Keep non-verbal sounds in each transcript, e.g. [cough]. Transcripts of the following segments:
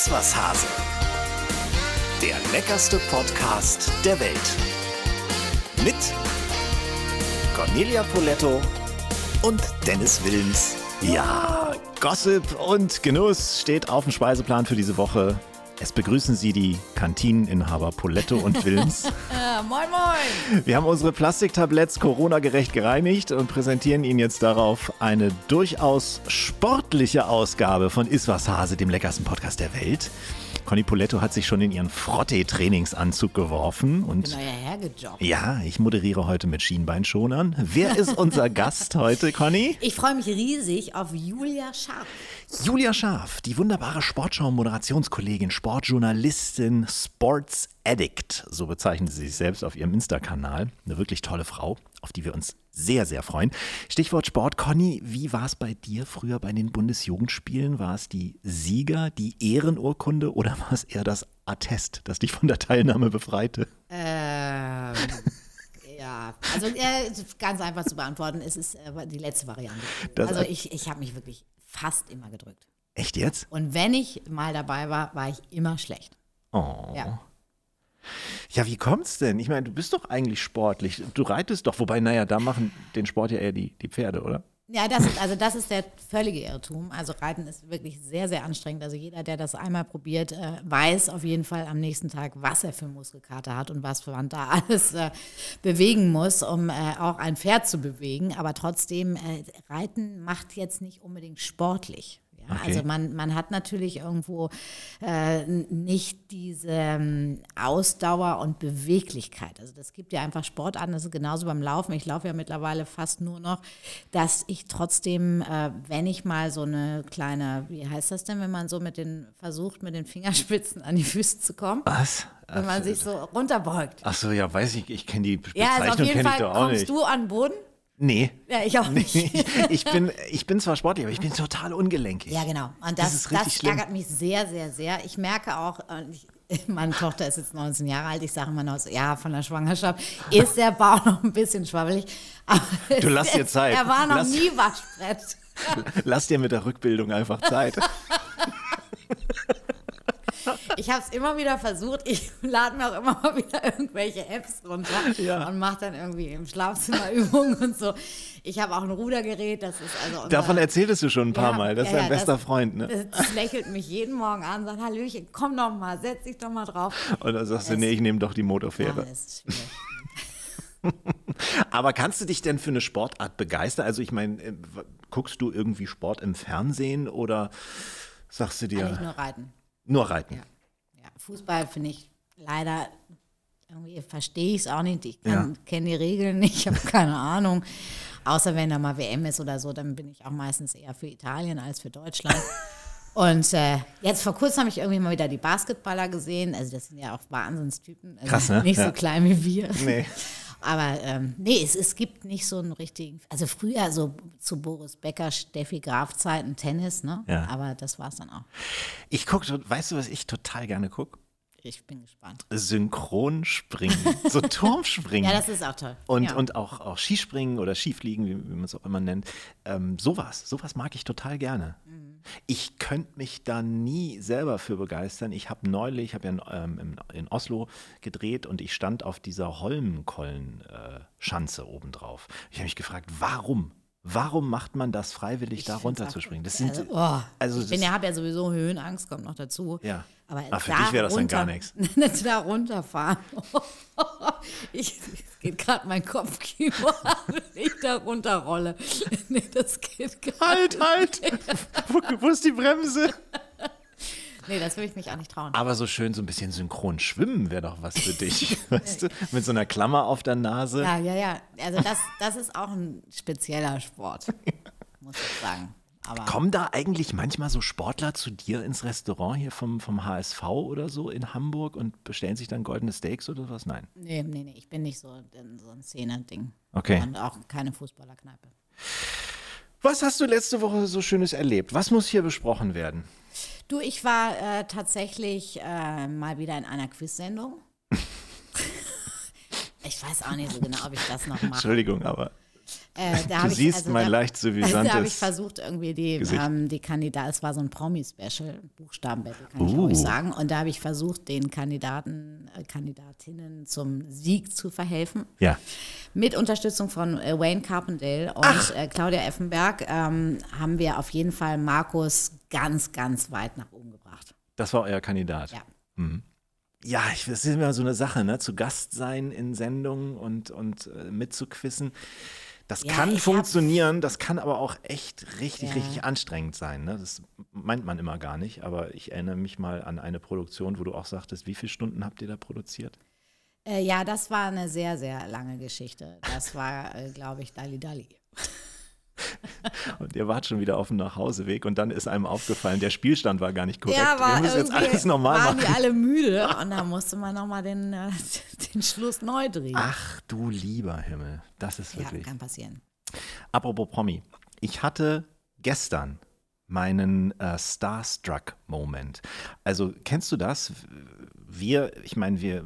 Iswas Hase. Der leckerste Podcast der Welt. Mit Cornelia Poletto und Dennis Wilms. Ja, Gossip und Genuss steht auf dem Speiseplan für diese Woche. Es begrüßen Sie die Kantineninhaber Poletto und Wilms. [laughs] Ja, moin, moin. Wir haben unsere Plastiktabletts Corona-gerecht gereinigt und präsentieren Ihnen jetzt darauf eine durchaus sportliche Ausgabe von Iswas Hase, dem leckersten Podcast der Welt. Conny Poletto hat sich schon in ihren Frotte-Trainingsanzug geworfen und ja, ich moderiere heute mit Schienbeinschonern. Wer ist unser [laughs] Gast heute, Conny? Ich freue mich riesig auf Julia Scharf. Julia Scharf, die wunderbare Sportschau-Moderationskollegin, Sportjournalistin, Sports Addict, so bezeichnet sie sich selbst auf ihrem Insta-Kanal. Eine wirklich tolle Frau, auf die wir uns sehr, sehr freuen. Stichwort Sport. Conny, wie war es bei dir früher bei den Bundesjugendspielen? War es die Sieger, die Ehrenurkunde oder war es eher das Attest, das dich von der Teilnahme befreite? Ähm, ja, also äh, ganz einfach zu beantworten, es ist äh, die letzte Variante. Das- also ich, ich habe mich wirklich fast immer gedrückt. Echt jetzt? Und wenn ich mal dabei war, war ich immer schlecht. Oh. Ja. Ja, wie kommt's denn? Ich meine, du bist doch eigentlich sportlich. Du reitest doch, wobei, naja, da machen den Sport ja eher die, die Pferde, oder? Ja, das ist, also das ist der völlige Irrtum. Also Reiten ist wirklich sehr, sehr anstrengend. Also jeder, der das einmal probiert, äh, weiß auf jeden Fall am nächsten Tag, was er für Muskelkater hat und was man da [laughs] alles äh, bewegen muss, um äh, auch ein Pferd zu bewegen. Aber trotzdem, Reiten macht jetzt nicht unbedingt sportlich. Ja, Okay. Also man, man hat natürlich irgendwo äh, nicht diese ähm, Ausdauer und Beweglichkeit. Also das gibt ja einfach Sport an, das ist genauso beim Laufen. Ich laufe ja mittlerweile fast nur noch, dass ich trotzdem, äh, wenn ich mal so eine kleine, wie heißt das denn, wenn man so mit den, versucht, mit den Fingerspitzen an die Füße zu kommen, Was? wenn man sich so runterbeugt. Ach so, ja, weiß ich, ich kenne die Bezeichnung, Ja, also auf jeden Fall kommst nicht. du an den Boden. Nee. Ja, ich auch nicht. [laughs] ich, bin, ich bin zwar sportlich, aber ich bin total ungelenkig. Ja, genau. Und Das das, das, ärgert mich sehr, sehr, sehr. Ich merke auch, ich, [laughs] meine Tochter ist jetzt 19 Jahre alt, ich sage immer noch so, ja, von der Schwangerschaft ist der Bauch noch ein bisschen schwabbelig. Aber Du lass dir Zeit. Er war noch Lass- nie Waschbrett. Lass dir mit der Rückbildung einfach Zeit. [laughs] Ich habe es immer wieder versucht. Ich [laughs] lade mir auch immer mal wieder irgendwelche Apps runter Ja. und mache dann irgendwie im Schlafzimmer [laughs] Übungen und so. Ich habe auch ein Rudergerät, das ist also Davon erzähltest du schon ein paar Ja, Mal. Das ist ja, dein ja, bester das- Freund, ne? Das, lächelt mich jeden Morgen an, sagt, Hallöchen, komm doch mal, setz dich doch mal drauf. Und dann sagst du, nee, ich nehme doch die Ja, Motorfähre. das ist schwierig. Aber kannst du dich denn für eine Sportart begeistern? Also ich meine, äh, guckst du irgendwie Sport im Fernsehen oder sagst du dir Eigentlich nur reiten. Nur Reiten? Ja. Ja, Fußball finde ich leider, irgendwie verstehe ich es auch nicht. Ich Ja. kenne die Regeln nicht, ich habe [laughs] keine Ahnung. Außer wenn da mal WM ist oder so, dann bin ich auch meistens eher für Italien als für Deutschland. [laughs] Und äh, jetzt vor kurzem habe ich irgendwie mal wieder die Basketballer gesehen. Also das sind ja auch Wahnsinnstypen. Also Krass, ne? Nicht Ja. so klein wie wir. Nee. [laughs] Aber ähm, nee, es, es gibt nicht so einen richtigen, also früher so zu Boris Becker, Steffi Graf Zeiten Tennis, ne? Ja. Aber das war es dann auch. Ich gucke, weißt du, was ich total gerne gucke? Ich bin gespannt. Synchronspringen, [laughs] so Turmspringen. Ja, das ist auch toll. Und, ja. und auch, auch Skispringen oder Skifliegen, wie, wie man es auch immer nennt. Ähm, sowas, sowas mag ich total gerne. Mhm. Ich könnte mich da nie selber für begeistern. Ich habe neulich, ich habe ja in, ähm, in, Oslo gedreht und ich stand auf dieser Holmenkollen-Schanze obendrauf. Ich habe mich gefragt, warum? Warum macht man das freiwillig, da find's runterzuspringen? Das sind, also, oh, also ich bin ja, habe ja sowieso Höhenangst, kommt noch dazu. Ja. Aber Ah, für da dich wäre das dann gar runter- nichts. [laughs] da runterfahren. [laughs] ich, es geht gerade mein Kopfkino an, [laughs] wenn ich da runterrolle. nee, das geht gar halt, halt! wo, wo ist die Bremse? Nee, das würde ich mich auch nicht trauen. Aber so schön so ein bisschen synchron schwimmen wäre doch was für dich. [laughs] weißt du? Mit so einer Klammer auf der Nase. Ja, ja, ja. Also das, das ist auch ein spezieller Sport, muss ich sagen. Aber Kommen da eigentlich manchmal so Sportler zu dir ins Restaurant hier vom, vom HSV oder so in Hamburg und bestellen sich dann goldene Steaks oder was? Nein. nee, nee, nee, ich bin nicht so, so ein Szene-Ding. Okay. Und auch keine Fußballerkneipe. Was hast du letzte Woche so Schönes erlebt? Was muss hier besprochen werden? Du, ich war äh, tatsächlich äh, mal wieder in einer Quiz-Sendung. [laughs] ich weiß auch nicht so genau, ob ich das noch mache. Entschuldigung, aber Äh, [laughs] da Du ich- siehst also mein da- leicht suffisant- [laughs] Da habe ich versucht, irgendwie die, ähm, die Kandidaten, es war so ein Promi-Special, Buchstabenbattle, kann ich Uh. ruhig sagen. Und da habe ich versucht, den Kandidaten, äh, Kandidatinnen zum Sieg zu verhelfen. Ja. Mit Unterstützung von äh, Wayne Carpendale und äh, Claudia Effenberg ähm, haben wir auf jeden Fall Markus ganz, ganz weit nach oben gebracht. Das war euer Kandidat. Ja. Ja, ich, das ist immer so eine Sache, ne? Zu Gast sein in Sendungen und, und äh, mitzuquissen. Das Ja, kann funktionieren, das kann aber auch echt richtig, Ja. richtig anstrengend sein. Ne? Das meint man immer gar nicht. Aber ich erinnere mich mal an eine Produktion, wo du auch sagtest, wie viele Stunden habt ihr da produziert? Äh, ja, das war eine sehr, sehr lange Geschichte. Das war, äh, glaube ich, Dali Dali. Und ihr wart schon wieder auf dem Nachhauseweg und dann ist einem aufgefallen, der Spielstand war gar nicht korrekt. Ja, wir aber müssen jetzt alles normal waren machen. die alle müde [laughs] und da musste man nochmal den, äh, [laughs] den Schluss neu drehen. Ach du lieber Himmel, das ist ja, wirklich. kann passieren. Apropos Promi. Ich hatte gestern meinen äh, Starstruck-Moment. Also, kennst du das? Wir, ich meine, wir.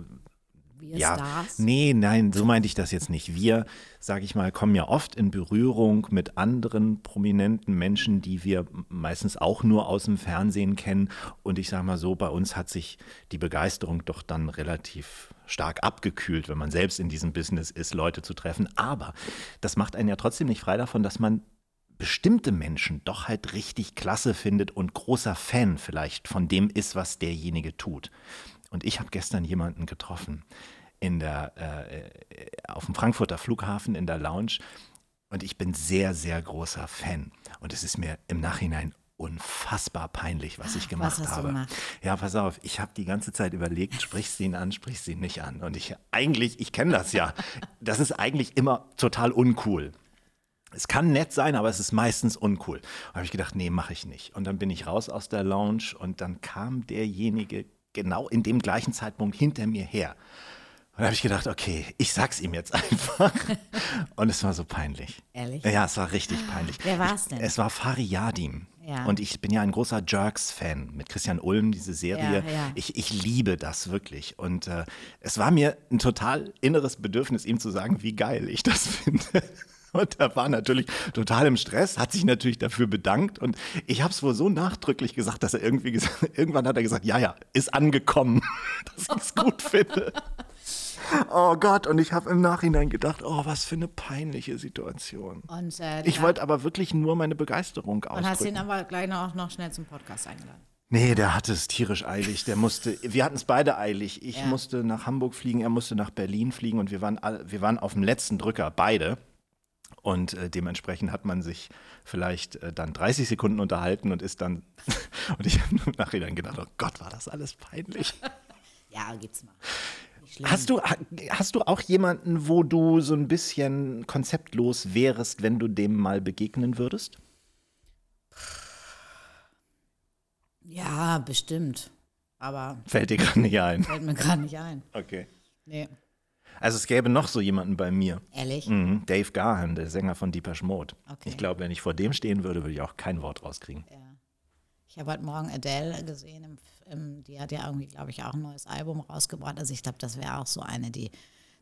Wir ja, Stars. nee, nein, so meinte ich das jetzt nicht. Wir, sage ich mal, kommen ja oft in Berührung mit anderen prominenten Menschen, die wir meistens auch nur aus dem Fernsehen kennen. Und ich sage mal so, bei uns hat sich die Begeisterung doch dann relativ stark abgekühlt, wenn man selbst in diesem Business ist, Leute zu treffen. Aber das macht einen ja trotzdem nicht frei davon, dass man bestimmte Menschen doch halt richtig klasse findet und großer Fan vielleicht von dem ist, was derjenige tut. Und ich habe gestern jemanden getroffen in der, äh, auf dem Frankfurter Flughafen in der Lounge und ich bin sehr, sehr großer Fan. Und es ist mir im Nachhinein unfassbar peinlich, was ich gemacht hast du habe. gemacht? Ja, pass auf, ich habe die ganze Zeit überlegt, sprichst du ihn an, sprichst du ihn nicht an. Und ich eigentlich, ich kenne das ja. Das ist eigentlich immer total uncool. Es kann nett sein, aber es ist meistens uncool. Da habe ich gedacht, nee, mache ich nicht. Und dann bin ich raus aus der Lounge und dann kam derjenige genau in dem gleichen Zeitpunkt hinter mir her. Und da habe ich gedacht, okay, ich sag's ihm jetzt [laughs] einfach. Und es war so peinlich. Ehrlich? Ja, es war richtig peinlich. Wer war's denn? Es war Fari Yadim. Ja. Und ich bin ja ein großer Jerks-Fan mit Christian Ulm, diese Serie. Ja, ja. Ich, ich liebe das wirklich. Und äh, es war mir ein total inneres Bedürfnis, ihm zu sagen, wie geil ich das [laughs] finde. Und er war natürlich total im Stress, hat sich natürlich dafür bedankt. Und ich habe es wohl so nachdrücklich gesagt, dass er irgendwie gesagt, [laughs] irgendwann hat er gesagt, ja, ja, ist angekommen, dass ich es gut finde. Oh Gott, und ich habe im Nachhinein gedacht, oh, was für eine peinliche Situation. Und, äh, Ich wollte aber wirklich nur meine Begeisterung und hast ihn ausdrücken. aber gleich noch, noch schnell zum Podcast eingeladen. Nee, der hatte es tierisch eilig. Der musste, wir hatten es beide eilig. Ich Ja. musste nach Hamburg fliegen, er musste nach Berlin fliegen und wir waren, wir waren auf dem letzten Drücker, beide. Und äh, dementsprechend hat man sich vielleicht äh, dann 30 Sekunden unterhalten und ist dann, [laughs] und ich habe im Nachhinein gedacht, oh Gott, war das alles peinlich. [laughs] Ja, gibt's mal. Schlimm. Hast du, ha- hast du auch jemanden, wo du so ein bisschen konzeptlos wärest, wenn du dem mal begegnen würdest? Ja, bestimmt. Aber Fällt dir gerade nicht ein. fällt mir gerade nicht ein. Okay. Nee. Also es gäbe noch so jemanden bei mir. Ehrlich? Mhm, Dave Gahan, der Sänger von Deepesh Mode. Okay. Ich glaube, wenn ich vor dem stehen würde, würde ich auch kein Wort rauskriegen. Ja. Ich habe heute Morgen Adele gesehen. Im, im, die hat ja irgendwie, glaube ich, auch ein neues Album rausgebracht. Also ich glaube, das wäre auch so eine, die,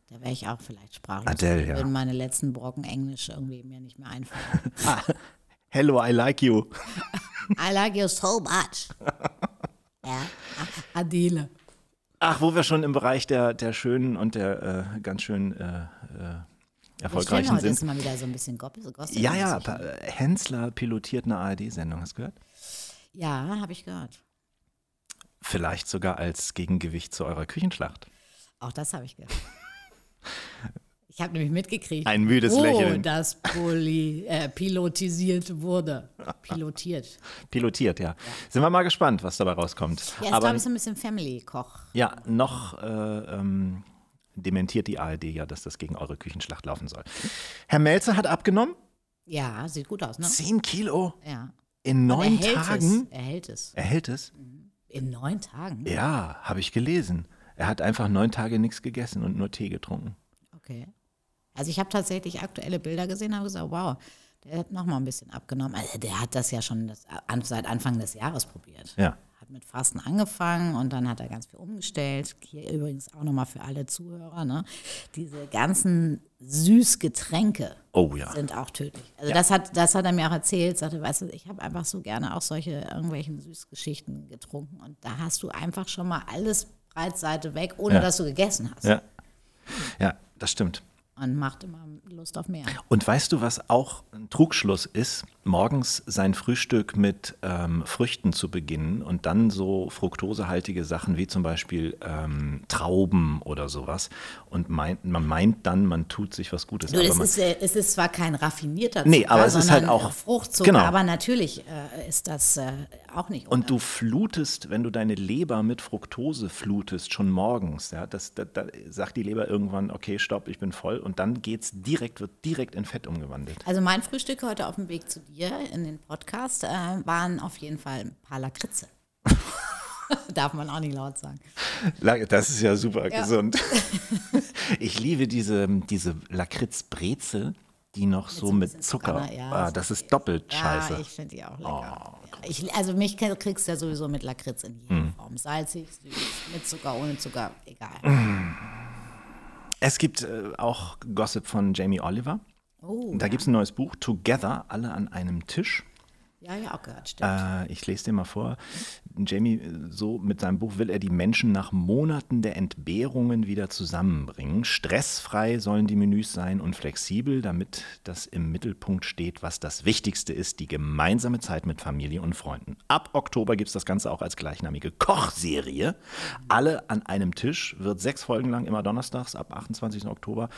da wäre ich auch vielleicht sprachlos. Adele, ja. Würden meine letzten Brocken Englisch irgendwie mir nicht mehr einfallen. [laughs] Hello, I like you. [laughs] I like you so much. [laughs] ja. Adele. Ach, wo wir schon im Bereich der, der schönen und der äh, ganz schön äh, äh, erfolgreichen stellen heute ist sind. mal wieder so ein bisschen Gossip. Ja, ja, äh, Hensler pilotiert eine ARD-Sendung, hast du gehört? Ja, habe ich gehört. Vielleicht sogar als Gegengewicht zu eurer Küchenschlacht. Auch das habe ich gehört. [laughs] Ich habe nämlich mitgekriegt, Ein müdes wo Lächeln. das Poly, äh, pilotisiert wurde. Pilotiert. [laughs] Pilotiert, ja. Sind wir mal gespannt, was dabei rauskommt. Ja, Aber glaube ich, so ein bisschen Family-Koch. ja, noch äh, ähm, dementiert die ARD ja, dass das gegen eure Küchenschlacht laufen soll. Herr Melzer hat abgenommen. Ja, sieht gut aus, ne? 10 Kilo Ja. In neun er hält Tagen. Es. Er hält es. Er hält es? In neun Tagen? Ja, habe ich gelesen. Er hat einfach neun Tage nichts gegessen und nur Tee getrunken. Okay. Also ich habe tatsächlich aktuelle Bilder gesehen und habe gesagt, wow, der hat noch mal ein bisschen abgenommen. Also der hat das ja schon das, seit Anfang des Jahres probiert. Ja. Mit Fasten angefangen und dann hat er ganz viel umgestellt. Hier übrigens auch nochmal für alle Zuhörer, ne? Diese ganzen Süßgetränke, Oh ja. sind auch tödlich. Also das, hat, das hat er mir auch erzählt, sagte, weißt du, ich habe einfach so gerne auch solche irgendwelchen Süßgeschichten getrunken und da hast du einfach schon mal alles Breitseite weg, ohne Ja. dass du gegessen hast. Ja. Ja, das stimmt. Und macht immer Lust auf mehr. Und weißt du, was auch ein Trugschluss ist? Morgens sein Frühstück mit ähm, Früchten zu beginnen und dann so fruktosehaltige Sachen wie zum Beispiel ähm, Trauben oder sowas. Und meint, man meint dann, man tut sich was Gutes. Du, es, ist, äh, es ist zwar kein raffinierter Zucker, Nee, aber es ist halt auch- Fruchtzucker, genau. aber natürlich äh, ist das äh, auch nicht und du ohne. flutest, wenn du deine Leber mit Fructose flutest, schon morgens, ja, das, da, da sagt die Leber irgendwann, okay, stopp, ich bin voll und dann geht's direkt, wird direkt in Fett umgewandelt. Also mein Frühstück heute auf dem Weg zu dir in den Podcast äh, waren auf jeden Fall ein paar Lakritze. [laughs] Darf man auch nicht laut sagen. Das ist ja super Ja. gesund. [laughs] Ich liebe diese, diese Lakritzbrezel, die noch so so mit Zucker. Zucker, ja, ah, das ist doppelt Ja, scheiße. ich finde die auch lecker. Oh, ja, ich, also mich krieg- kriegst du ja sowieso mit Lakritz in jeder Hm. Form. Salzig, süß, mit Zucker, ohne Zucker, egal. Es gibt äh, auch Gossip von Jamie Oliver. Oh, Da gibt es ein neues Buch, Together, alle an einem Tisch. ja, ja, auch gehört, stimmt. Äh, ich lese dir mal vor. Jamie, so mit seinem Buch will er die Menschen nach Monaten der Entbehrungen wieder zusammenbringen. Stressfrei sollen die Menüs sein und flexibel, damit das im Mittelpunkt steht, was das Wichtigste ist, die gemeinsame Zeit mit Familie und Freunden. Ab Oktober gibt es das Ganze auch als gleichnamige Kochserie. Alle an einem Tisch, wird sechs Folgen lang, immer donnerstags ab 28. Oktober.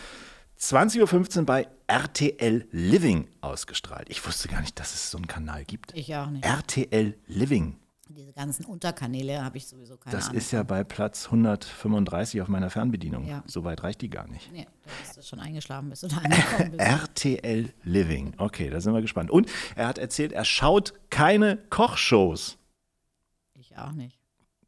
20.15 Uhr bei RTL Living ausgestrahlt. Ich wusste gar nicht, dass es so einen Kanal gibt. ich auch nicht. RTL Living. Diese ganzen Unterkanäle habe ich sowieso keine Das Ahnung. ist ja bei Platz 135 auf meiner Fernbedienung. Ja. So weit reicht die gar nicht. Nee, da bist du schon eingeschlafen, bis du da angekommen bist. [laughs] RTL Living. Okay, da sind wir gespannt. Und er hat erzählt, er schaut keine Kochshows. Ich auch nicht.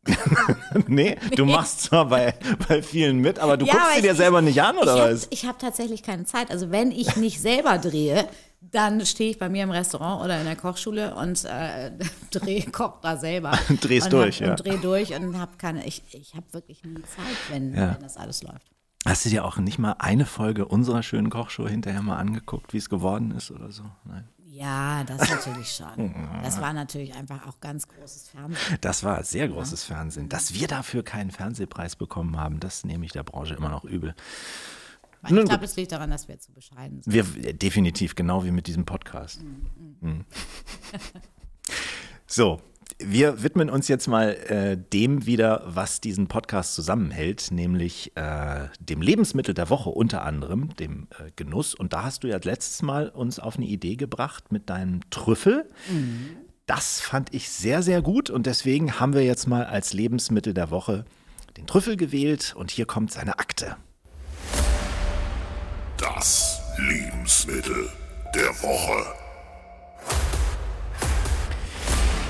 [laughs] nee, du machst zwar bei, bei vielen mit, aber du Ja, guckst sie dir selber nicht an, oder ich hab, was? Ich habe tatsächlich keine Zeit. Also wenn ich nicht selber drehe, dann stehe ich bei mir im Restaurant oder in der Kochschule und äh, [laughs] drehe, koch da selber. [laughs] Drehst und durch, hab, ja. Und drehe durch und habe keine, ich, ich habe wirklich nie Zeit, wenn, Ja. wenn das alles läuft. Hast du dir auch nicht mal eine Folge unserer schönen Kochshow hinterher mal angeguckt, wie es geworden ist oder so? Nein. Ja, das natürlich schon. Das war natürlich einfach auch ganz großes Fernsehen. Das war sehr großes Fernsehen. Dass wir dafür keinen Fernsehpreis bekommen haben, das nehme ich der Branche immer noch übel. Weil Nun ich glaube, es liegt daran, dass wir zu bescheiden sind. Wir definitiv, genau wie mit diesem Podcast. Mhm. [laughs] So, wir widmen uns jetzt mal äh, dem wieder, was diesen Podcast zusammenhält, nämlich äh, dem Lebensmittel der Woche unter anderem, dem äh, Genuss. Und da hast du ja letztes Mal uns auf eine Idee gebracht mit deinem Trüffel. Das fand ich sehr, sehr gut und deswegen haben wir jetzt mal als Lebensmittel der Woche den Trüffel gewählt und hier kommt seine Akte. Das Lebensmittel der Woche.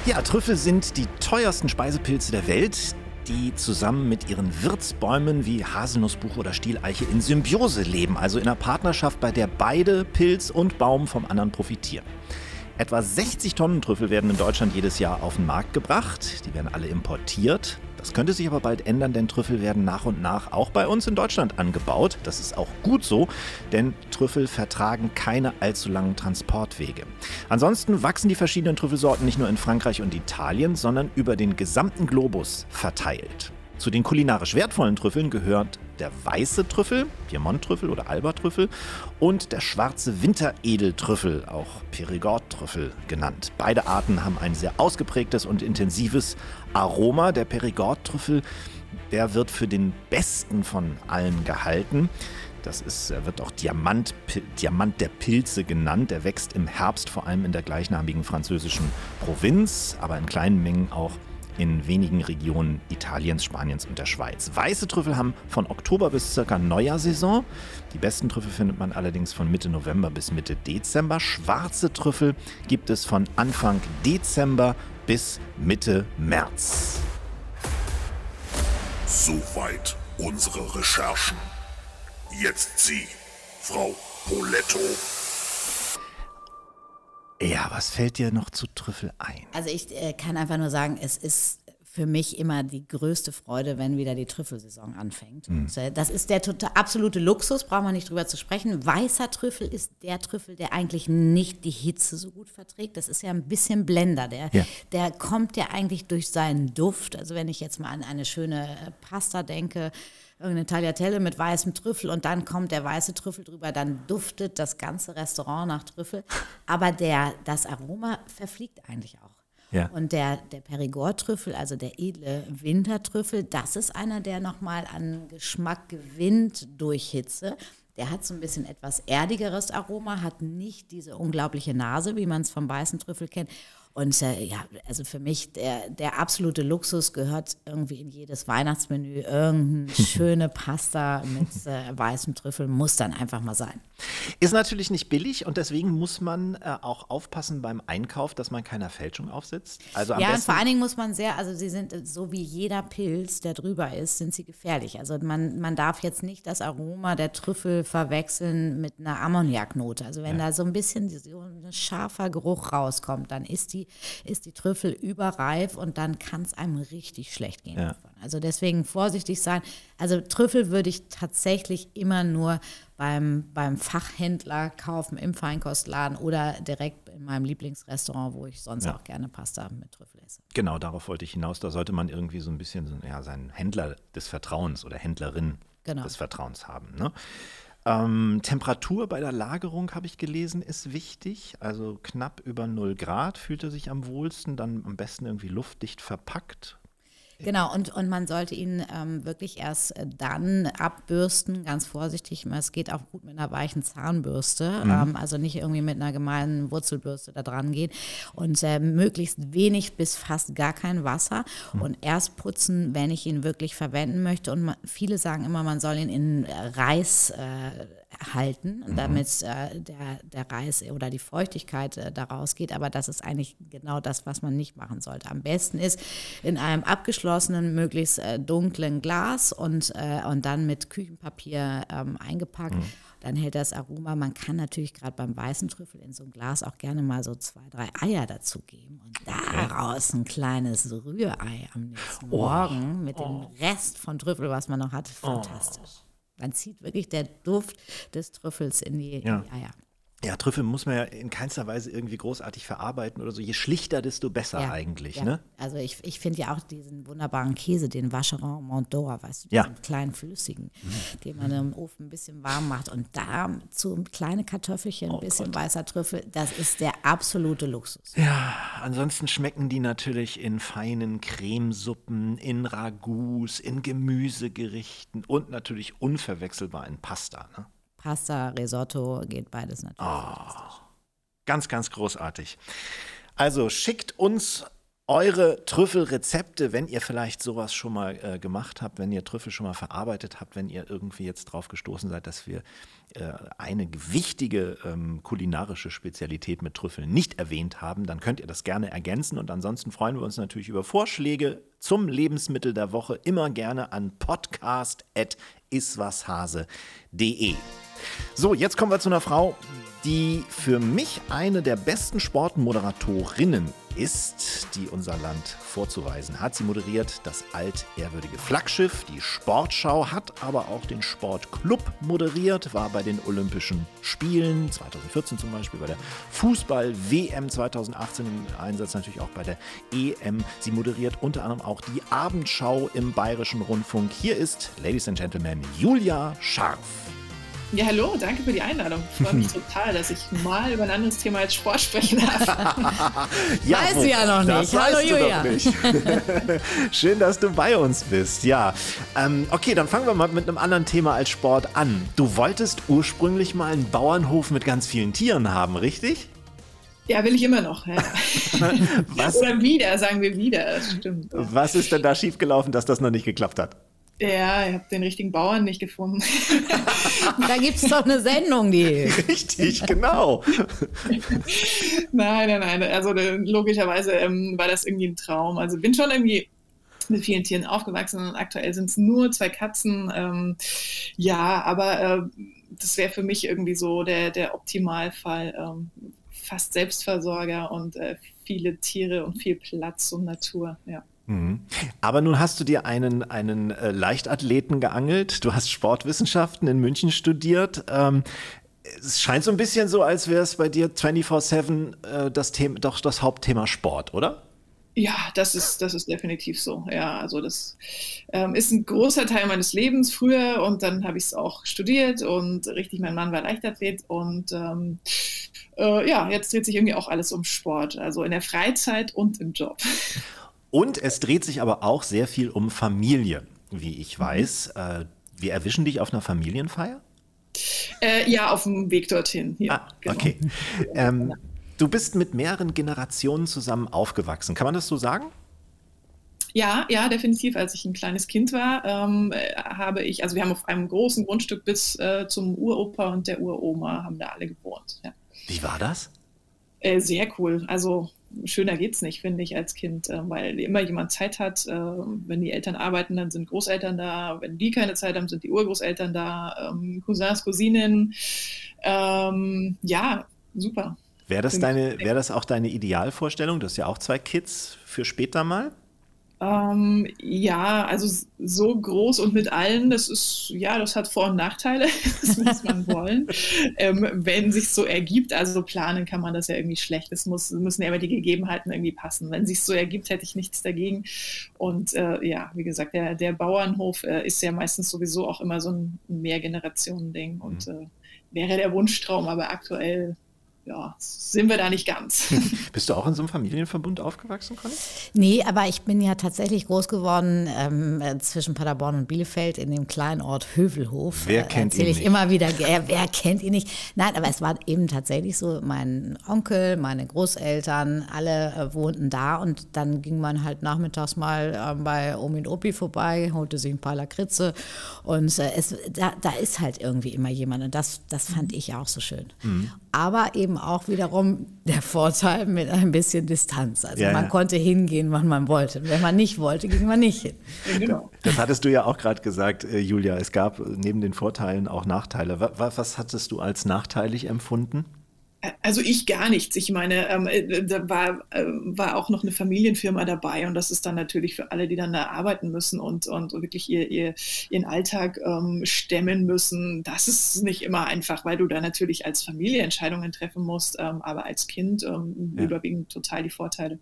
Ja, Trüffel sind die teuersten Speisepilze der Welt, die zusammen mit ihren Wirtsbäumen wie Haselnussbuche oder Stieleiche in Symbiose leben, also in einer Partnerschaft, bei der beide Pilz und Baum vom anderen profitieren. Etwa 60 Tonnen Trüffel werden in Deutschland jedes Jahr auf den Markt gebracht. Die werden alle importiert. Das könnte sich aber bald ändern, denn Trüffel werden nach und nach auch bei uns in Deutschland angebaut. Das ist auch gut so, denn Trüffel vertragen keine allzu langen Transportwege. Ansonsten wachsen die verschiedenen Trüffelsorten nicht nur in Frankreich und Italien, sondern über den gesamten Globus verteilt. Zu den kulinarisch wertvollen Trüffeln gehört der weiße Trüffel, Piemont-Trüffel oder Alba-Trüffel und der schwarze Winteredeltrüffel, auch Perigord-Trüffel genannt. Beide Arten haben ein sehr ausgeprägtes und intensives Aroma. Der Perigord-Trüffel, der wird für den besten von allen gehalten. Das ist, er wird auch Diamant, Diamant der Pilze genannt. Er wächst im Herbst vor allem in der gleichnamigen französischen Provinz, aber in kleinen Mengen auch in wenigen Regionen Italiens, Spaniens und der Schweiz. Weiße Trüffel haben von Oktober bis circa Neujahrsaison. Die besten Trüffel findet man allerdings von Mitte November bis Mitte Dezember. Schwarze Trüffel gibt es von Anfang Dezember bis Mitte März. Soweit unsere Recherchen. Jetzt Sie, Frau Poletto. Ja, was fällt dir noch zu Trüffel ein? Also ich äh, kann einfach nur sagen, es ist für mich immer die größte Freude, wenn wieder die Trüffelsaison anfängt. Mhm. Und, äh, das ist der total, absolute Luxus, brauchen wir nicht drüber zu sprechen. Weißer Trüffel ist der Trüffel, der eigentlich nicht die Hitze so gut verträgt. Das ist ja ein bisschen Blender. Der, ja. der kommt ja eigentlich durch seinen Duft. Also wenn ich jetzt mal an eine schöne Pasta denke, irgendeine Tagliatelle mit weißem Trüffel und dann kommt der weiße Trüffel drüber, dann duftet das ganze Restaurant nach Trüffel. Aber der, das Aroma verfliegt eigentlich auch. Ja. Und der, der Perigord-Trüffel, also der edle Wintertrüffel, das ist einer, der nochmal an Geschmack gewinnt durch Hitze. Der hat so ein bisschen etwas erdigeres Aroma, hat nicht diese unglaubliche Nase, wie man es vom weißen Trüffel kennt. Und äh, ja, also für mich der, der absolute Luxus gehört irgendwie in jedes Weihnachtsmenü. Irgendeine [laughs] schöne Pasta mit äh, weißem Trüffel muss dann einfach mal sein. Ist natürlich nicht billig und deswegen muss man äh, auch aufpassen beim Einkauf, dass man keiner Fälschung aufsitzt. Also ja, und vor allen Dingen muss man sehr, also sie sind äh, so wie jeder Pilz, der drüber ist, sind sie gefährlich. Also man, man darf jetzt nicht das Aroma der Trüffel verwechseln mit einer Ammoniaknote. Also wenn ja. da so ein bisschen so ein scharfer Geruch rauskommt, dann ist die ist die Trüffel überreif und dann kann es einem richtig schlecht gehen. Ja. Also deswegen vorsichtig sein. Also Trüffel würde ich tatsächlich immer nur beim, beim Fachhändler kaufen, im Feinkostladen oder direkt in meinem Lieblingsrestaurant, wo ich sonst ja. auch gerne Pasta mit Trüffel esse. Genau, darauf wollte ich hinaus. Da sollte man irgendwie so ein bisschen ja, seinen Händler des Vertrauens oder Händlerin genau. des Vertrauens haben. Ne? Ähm, Temperatur bei der Lagerung, habe ich gelesen, ist wichtig. Also knapp über 0 Grad fühlt er sich am wohlsten, dann am besten irgendwie luftdicht verpackt. Genau, und, und man sollte ihn ähm, wirklich erst äh, dann abbürsten, ganz vorsichtig. Es geht auch gut mit einer weichen Zahnbürste, mhm. ähm, also nicht irgendwie mit einer gemeinen Wurzelbürste da dran gehen. Und äh, möglichst wenig bis fast gar kein Wasser. Mhm. Und erst putzen, wenn ich ihn wirklich verwenden möchte. Und man, viele sagen immer, man soll ihn in Reis äh, halten, mhm. damit äh, der, der Reis oder die Feuchtigkeit äh, daraus geht. Aber das ist eigentlich genau das, was man nicht machen sollte. Am besten ist in einem abgeschlossenen, möglichst äh, dunklen Glas und, äh, und dann mit Küchenpapier ähm, eingepackt. Mhm. Dann hält das Aroma. Man kann natürlich gerade beim weißen Trüffel in so ein Glas auch gerne mal so zwei, drei Eier dazugeben und daraus ein kleines Rührei am nächsten oh. Morgen mit oh. dem Rest von Trüffel, was man noch hat. Oh. Fantastisch. Oh. Man zieht wirklich der Duft des Trüffels in die, ja. in die Eier. Ja, Trüffel muss man ja in keinster Weise irgendwie großartig verarbeiten oder so. Je schlichter, desto besser ja, eigentlich. Ja. Ne? Also ich, ich finde ja auch diesen wunderbaren Käse, den Vacheron Mont d'Or, weißt du, diesen ja. kleinen flüssigen, mhm. den man im Ofen ein bisschen warm macht. Und da zu kleine Kartoffelchen, ein oh bisschen Gott. weißer Trüffel, das ist der absolute Luxus. Ja, ansonsten schmecken die natürlich in feinen Cremesuppen, in Ragouts, in Gemüsegerichten und natürlich unverwechselbar in Pasta. Ne? Pasta, Risotto, geht beides natürlich. Oh, ganz, ganz großartig. Also schickt uns eure Trüffelrezepte, wenn ihr vielleicht sowas schon mal äh, gemacht habt, wenn ihr Trüffel schon mal verarbeitet habt, wenn ihr irgendwie jetzt drauf gestoßen seid, dass wir eine wichtige ähm, kulinarische Spezialität mit Trüffeln nicht erwähnt haben, dann könnt ihr das gerne ergänzen. Und ansonsten freuen wir uns natürlich über Vorschläge zum Lebensmittel der Woche immer gerne an podcast.iswashase.de. So, jetzt kommen wir zu einer Frau, die für mich eine der besten Sportmoderatorinnen ist, die unser Land vorzuweisen hat. Sie moderiert das altehrwürdige Flaggschiff, die Sportschau, hat aber auch den Sportclub moderiert, war bei den Olympischen Spielen 2014 zum Beispiel, bei der Fußball-WM 2018 im Einsatz, natürlich auch bei der EM. Sie moderiert unter anderem auch die Abendschau im Bayerischen Rundfunk. Hier ist, Ladies and Gentlemen, Julia Scharf. Ja, hallo, danke für die Einladung. Ich freue mich [laughs] total, dass ich mal über ein anderes Thema als Sport sprechen darf. [laughs] ja, weiß sie ja noch nicht. Hallo Julia. Nicht. [laughs] Schön, dass du bei uns bist. Ja, ähm, okay, dann fangen wir mal mit einem anderen Thema als Sport an. Du wolltest ursprünglich mal einen Bauernhof mit ganz vielen Tieren haben, richtig? Ja, will ich immer noch. Ja. Oder wieder, sagen wir wieder. Das stimmt. Was ist denn da schiefgelaufen, dass das noch nicht geklappt hat? Ja, ich habe den richtigen Bauern nicht gefunden. [laughs] da gibt es doch eine Sendung, die. Richtig, genau. [laughs] nein, nein, nein. Also logischerweise ähm, war das irgendwie ein Traum. Also bin schon irgendwie mit vielen Tieren aufgewachsen und aktuell sind es nur zwei Katzen. Ähm, ja, aber äh, das wäre für mich irgendwie so der, der Optimalfall. Ähm, fast Selbstversorger und äh, viele Tiere und viel Platz und Natur, ja. Mhm. Aber nun hast du dir einen, einen äh, Leichtathleten geangelt. Du hast Sportwissenschaften in München studiert. Ähm, es scheint so ein bisschen so, als wäre es bei dir 24-7 äh, das Thema, doch das Hauptthema Sport, oder? Ja, das ist, das ist definitiv so. Ja, also das ähm, ist ein großer Teil meines Lebens früher und dann habe ich es auch studiert und richtig, mein Mann war Leichtathlet und ähm, äh, ja, jetzt dreht sich irgendwie auch alles um Sport, also in der Freizeit und im Job. Und es dreht sich aber auch sehr viel um Familie, wie ich mhm. weiß. Äh, wir erwischen dich auf einer Familienfeier? Äh, ja, auf dem Weg dorthin. Ja, ah, genau. okay. [laughs] Ähm, Du bist mit mehreren Generationen zusammen aufgewachsen. Kann man das so sagen? Ja, ja, definitiv. Als ich ein kleines Kind war, ähm, habe ich, also wir haben auf einem großen Grundstück bis äh, zum Uropa und der Uroma haben da alle gewohnt. Ja. Wie war das? Äh, sehr cool. Also schöner geht es nicht, finde ich, als Kind, äh, weil immer jemand Zeit hat. Äh, wenn die Eltern arbeiten, dann sind Großeltern da. Wenn die keine Zeit haben, sind die Urgroßeltern da. Ähm, Cousins, Cousinen. Ähm, ja, super. Wäre das, deine, wär das auch deine Idealvorstellung? Du hast ja auch zwei Kids für später mal? Ähm, ja, also so groß und mit allen, das ist, ja, das hat Vor- und Nachteile, [laughs] das muss man wollen. ähm, wenn sich so ergibt, also planen kann man das ja irgendwie schlecht. Es muss, müssen ja immer die Gegebenheiten irgendwie passen. Wenn sich so ergibt, hätte ich nichts dagegen. Und äh, ja, wie gesagt, der, der Bauernhof äh, ist ja meistens sowieso auch immer so ein Mehrgenerationen-Ding und mhm. äh, wäre der Wunschtraum, aber aktuell ja, sind wir da nicht ganz. [laughs] Bist du auch in so einem Familienverbund aufgewachsen, Conny? Nee, aber ich bin ja tatsächlich groß geworden ähm, zwischen Paderborn und Bielefeld in dem kleinen Ort Hövelhof. Wer äh, kennt ihn ich immer wieder, äh, wer kennt ihn nicht? Nein, aber es war eben tatsächlich so, mein Onkel, meine Großeltern, alle äh, wohnten da und dann ging man halt nachmittags mal äh, bei Omi und Opi vorbei, holte sich ein paar Lakritze und äh, es, da, da ist halt irgendwie immer jemand und das, das fand ich auch so schön. Mhm. Aber eben auch wiederum der Vorteil mit ein bisschen Distanz. Also ja, man ja. konnte hingehen, wann man wollte. Wenn man nicht wollte, ging man nicht hin. Genau. Das hattest du ja auch gerade gesagt, äh, Julia. Es gab neben den Vorteilen auch Nachteile. Was, was hattest du als nachteilig empfunden? Also ich gar nichts. Ich meine, ähm, äh, da war, äh, war auch noch eine Familienfirma dabei und das ist dann natürlich für alle, die dann da arbeiten müssen und, und wirklich ihr, ihr, ihren Alltag ähm, stemmen müssen. Das ist nicht immer einfach, weil du da natürlich als Familie Entscheidungen treffen musst, ähm, aber als Kind ähm, ja. überwiegen total die Vorteile.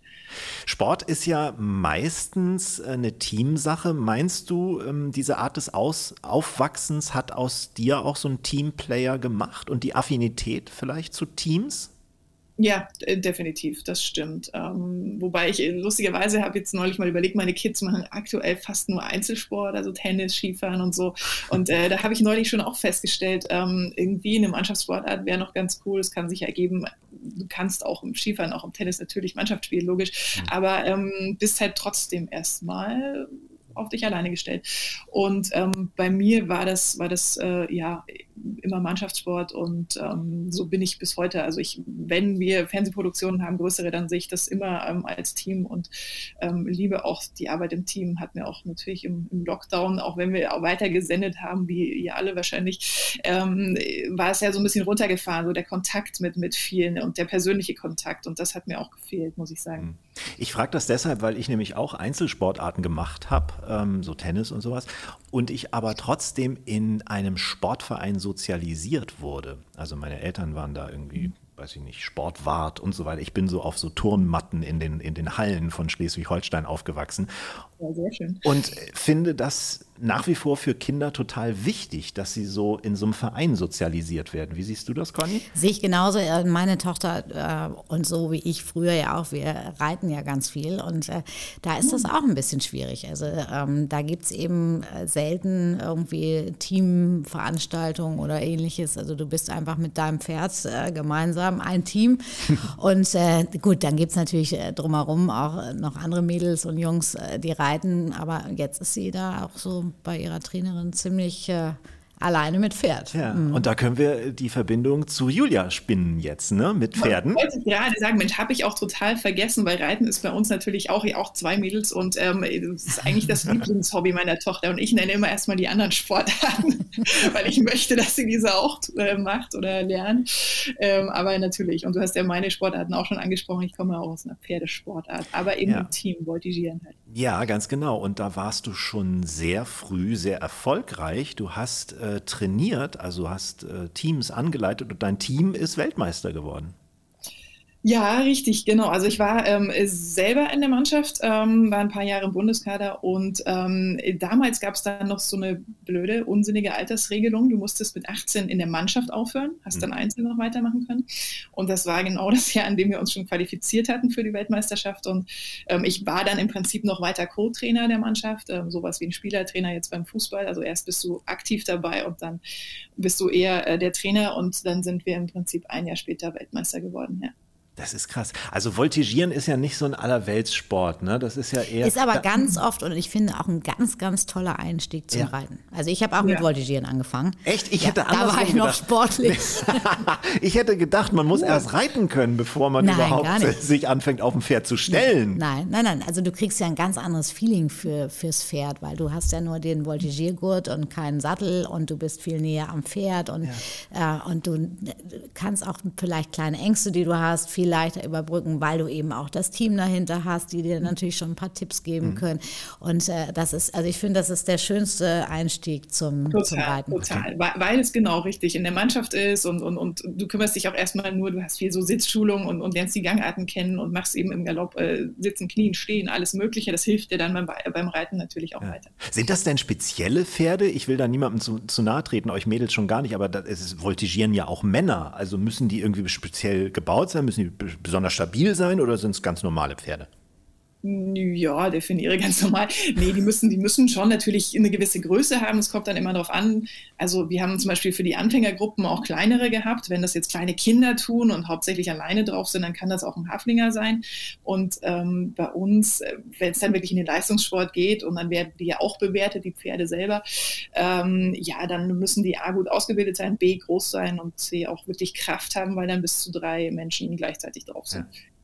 Sport ist ja meistens eine Teamsache. Meinst du, ähm, diese Art des Aus Aufwachsens hat aus dir auch so ein Teamplayer gemacht und die Affinität vielleicht zu Team? Teams? Ja, definitiv, das stimmt. Ähm, wobei ich lustigerweise habe jetzt neulich mal überlegt, meine Kids machen aktuell fast nur Einzelsport, also Tennis, Skifahren und so. Und äh, da habe ich neulich schon auch festgestellt, ähm, irgendwie eine Mannschaftssportart wäre noch ganz cool. Es kann sich ergeben, du kannst auch im Skifahren, auch im Tennis natürlich Mannschaft spielen, logisch, mhm. aber ähm, bist halt trotzdem erstmal auf dich alleine gestellt. Und ähm, bei mir war das, war das äh, ja immer Mannschaftssport und ähm, so bin ich bis heute. Also ich, wenn wir Fernsehproduktionen haben, größere, dann sehe ich das immer ähm, als Team und ähm, liebe auch die Arbeit im Team. Hat mir auch natürlich im, im Lockdown, auch wenn wir auch weiter gesendet haben, wie ihr alle wahrscheinlich, ähm, war es ja so ein bisschen runtergefahren, so der Kontakt mit, mit vielen und der persönliche Kontakt und das hat mir auch gefehlt, muss ich sagen. Hm. Ich frage das deshalb, weil ich nämlich auch Einzelsportarten gemacht habe, ähm, so Tennis und sowas, und ich aber trotzdem in einem Sportverein sozialisiert wurde. Also meine Eltern waren da irgendwie weiß ich nicht, Sportwart und so weiter. Ich bin so auf so Turnmatten in den, in den Hallen von Schleswig-Holstein aufgewachsen. Ja, sehr schön. Und finde das nach wie vor für Kinder total wichtig, dass sie so in so einem Verein sozialisiert werden. Wie siehst du das, Conny? Sehe ich genauso. Äh, meine Tochter äh, und so wie ich früher ja auch, wir reiten ja ganz viel und äh, da ist das auch ein bisschen schwierig. Also ähm, da gibt es eben äh, selten irgendwie Teamveranstaltungen oder ähnliches. Also du bist einfach mit deinem Pferd äh, gemeinsam ein Team. [laughs] und äh, gut, dann gibt es natürlich drumherum auch noch andere Mädels und Jungs, die reiten, aber jetzt ist sie da auch so bei ihrer Trainerin ziemlich äh, alleine mit Pferd. Ja, mhm. und da können wir die Verbindung zu Julia spinnen jetzt, ne, mit Pferden. Ich wollte gerade sagen, Mensch, habe ich auch total vergessen, weil Reiten ist bei uns natürlich auch, auch zwei Mädels und ähm, das ist eigentlich das [laughs] Lieblingshobby meiner Tochter und ich nenne immer erstmal die anderen Sportarten, [laughs] weil ich möchte, dass sie diese auch äh, macht oder lernt. Ähm, aber natürlich, und du hast ja meine Sportarten auch schon angesprochen, ich komme auch aus einer Pferdesportart, aber eben ja. im Team, voltigieren halt. Ja, ganz genau. Und da warst du schon sehr früh sehr erfolgreich. Du hast äh, trainiert, also hast äh, Teams angeleitet und dein Team ist Weltmeister geworden. Ja, richtig, genau. Also ich war ähm, selber in der Mannschaft, ähm, war ein paar Jahre im Bundeskader und ähm, damals gab es dann noch so eine blöde, unsinnige Altersregelung. Du musstest mit 18 in der Mannschaft aufhören, hast dann mhm. einzeln noch weitermachen können. Und das war genau [laughs] das Jahr, an dem wir uns schon qualifiziert hatten für die Weltmeisterschaft. Und ähm, ich war dann im Prinzip noch weiter Co-Trainer der Mannschaft, ähm, sowas wie ein Spielertrainer jetzt beim Fußball. Also erst bist du aktiv dabei und dann bist du eher äh, der Trainer und dann sind wir im Prinzip ein Jahr später Weltmeister geworden. Ja. Das ist krass. Also Voltigieren ist ja nicht so ein Allerweltssport, ne? Das ist ja eher. Ist aber ganz oft und ich finde auch ein ganz, ganz toller Einstieg zum ja. Reiten. Also ich habe auch mit Voltigieren angefangen. Echt? Ich ja, hätte Da war ich noch sportlich. [laughs] ich hätte gedacht, man muss erst reiten können, bevor man nein, überhaupt sich anfängt, auf ein Pferd zu stellen. Nein, nein, nein. Also du kriegst ja ein ganz anderes Feeling für, fürs Pferd, weil du hast ja nur den Voltigiergurt und keinen Sattel und du bist viel näher am Pferd und, ja. äh, und du kannst auch vielleicht kleine Ängste, die du hast, viel viel leichter überbrücken, weil du eben auch das Team dahinter hast, die dir natürlich schon ein paar Tipps geben mhm. können. Und äh, das ist, also ich finde, das ist der schönste Einstieg zum, total, zum Reiten. Total, weil, weil, es genau richtig in der Mannschaft ist und, und, und du kümmerst dich auch erstmal nur, du hast viel so Sitzschulung und, und lernst die Gangarten kennen und machst eben im Galopp äh, Sitzen, Knien, Stehen, alles Mögliche. Das hilft dir dann beim, beim Reiten natürlich auch ja. weiter. Sind das denn spezielle Pferde? Ich will da niemandem zu, zu nahe treten, euch Mädels schon gar nicht, aber das ist, voltigieren ja auch Männer. Also müssen die irgendwie speziell gebaut sein? Müssen die besonders stabil sein oder sind es ganz normale Pferde? Ja, definiere ganz normal. Nee, die müssen, die müssen schon natürlich eine gewisse Größe haben. Es kommt dann immer darauf an. Also wir haben zum Beispiel für die Anfängergruppen auch kleinere gehabt. Wenn das jetzt kleine Kinder tun und hauptsächlich alleine drauf sind, dann kann das auch ein Haflinger sein. Und ähm, bei uns, äh, wenn es dann wirklich in den Leistungssport geht und dann werden die ja auch bewertet, die Pferde selber, ähm, ja, dann müssen die A gut ausgebildet sein, B groß sein und C auch wirklich Kraft haben, weil dann bis zu drei Menschen gleichzeitig drauf sind. Ja.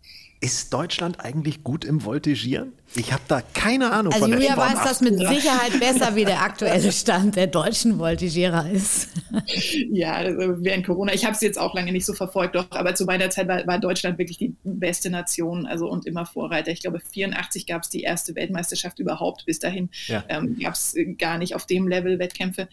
Ist Deutschland eigentlich gut im Voltigieren? Ich habe da keine Ahnung also von Julia weiß das mit Sicherheit besser, wie der aktuelle Stand der deutschen Voltigierer ist. [laughs] Ja, also während Corona, ich habe es jetzt auch lange nicht so verfolgt, doch, aber zu meiner Zeit war, war, Deutschland wirklich die beste Nation also und immer Vorreiter. Ich glaube, 84 gab es die erste Weltmeisterschaft überhaupt. Bis dahin ja. ähm, gab es gar nicht auf dem Level Wettkämpfe.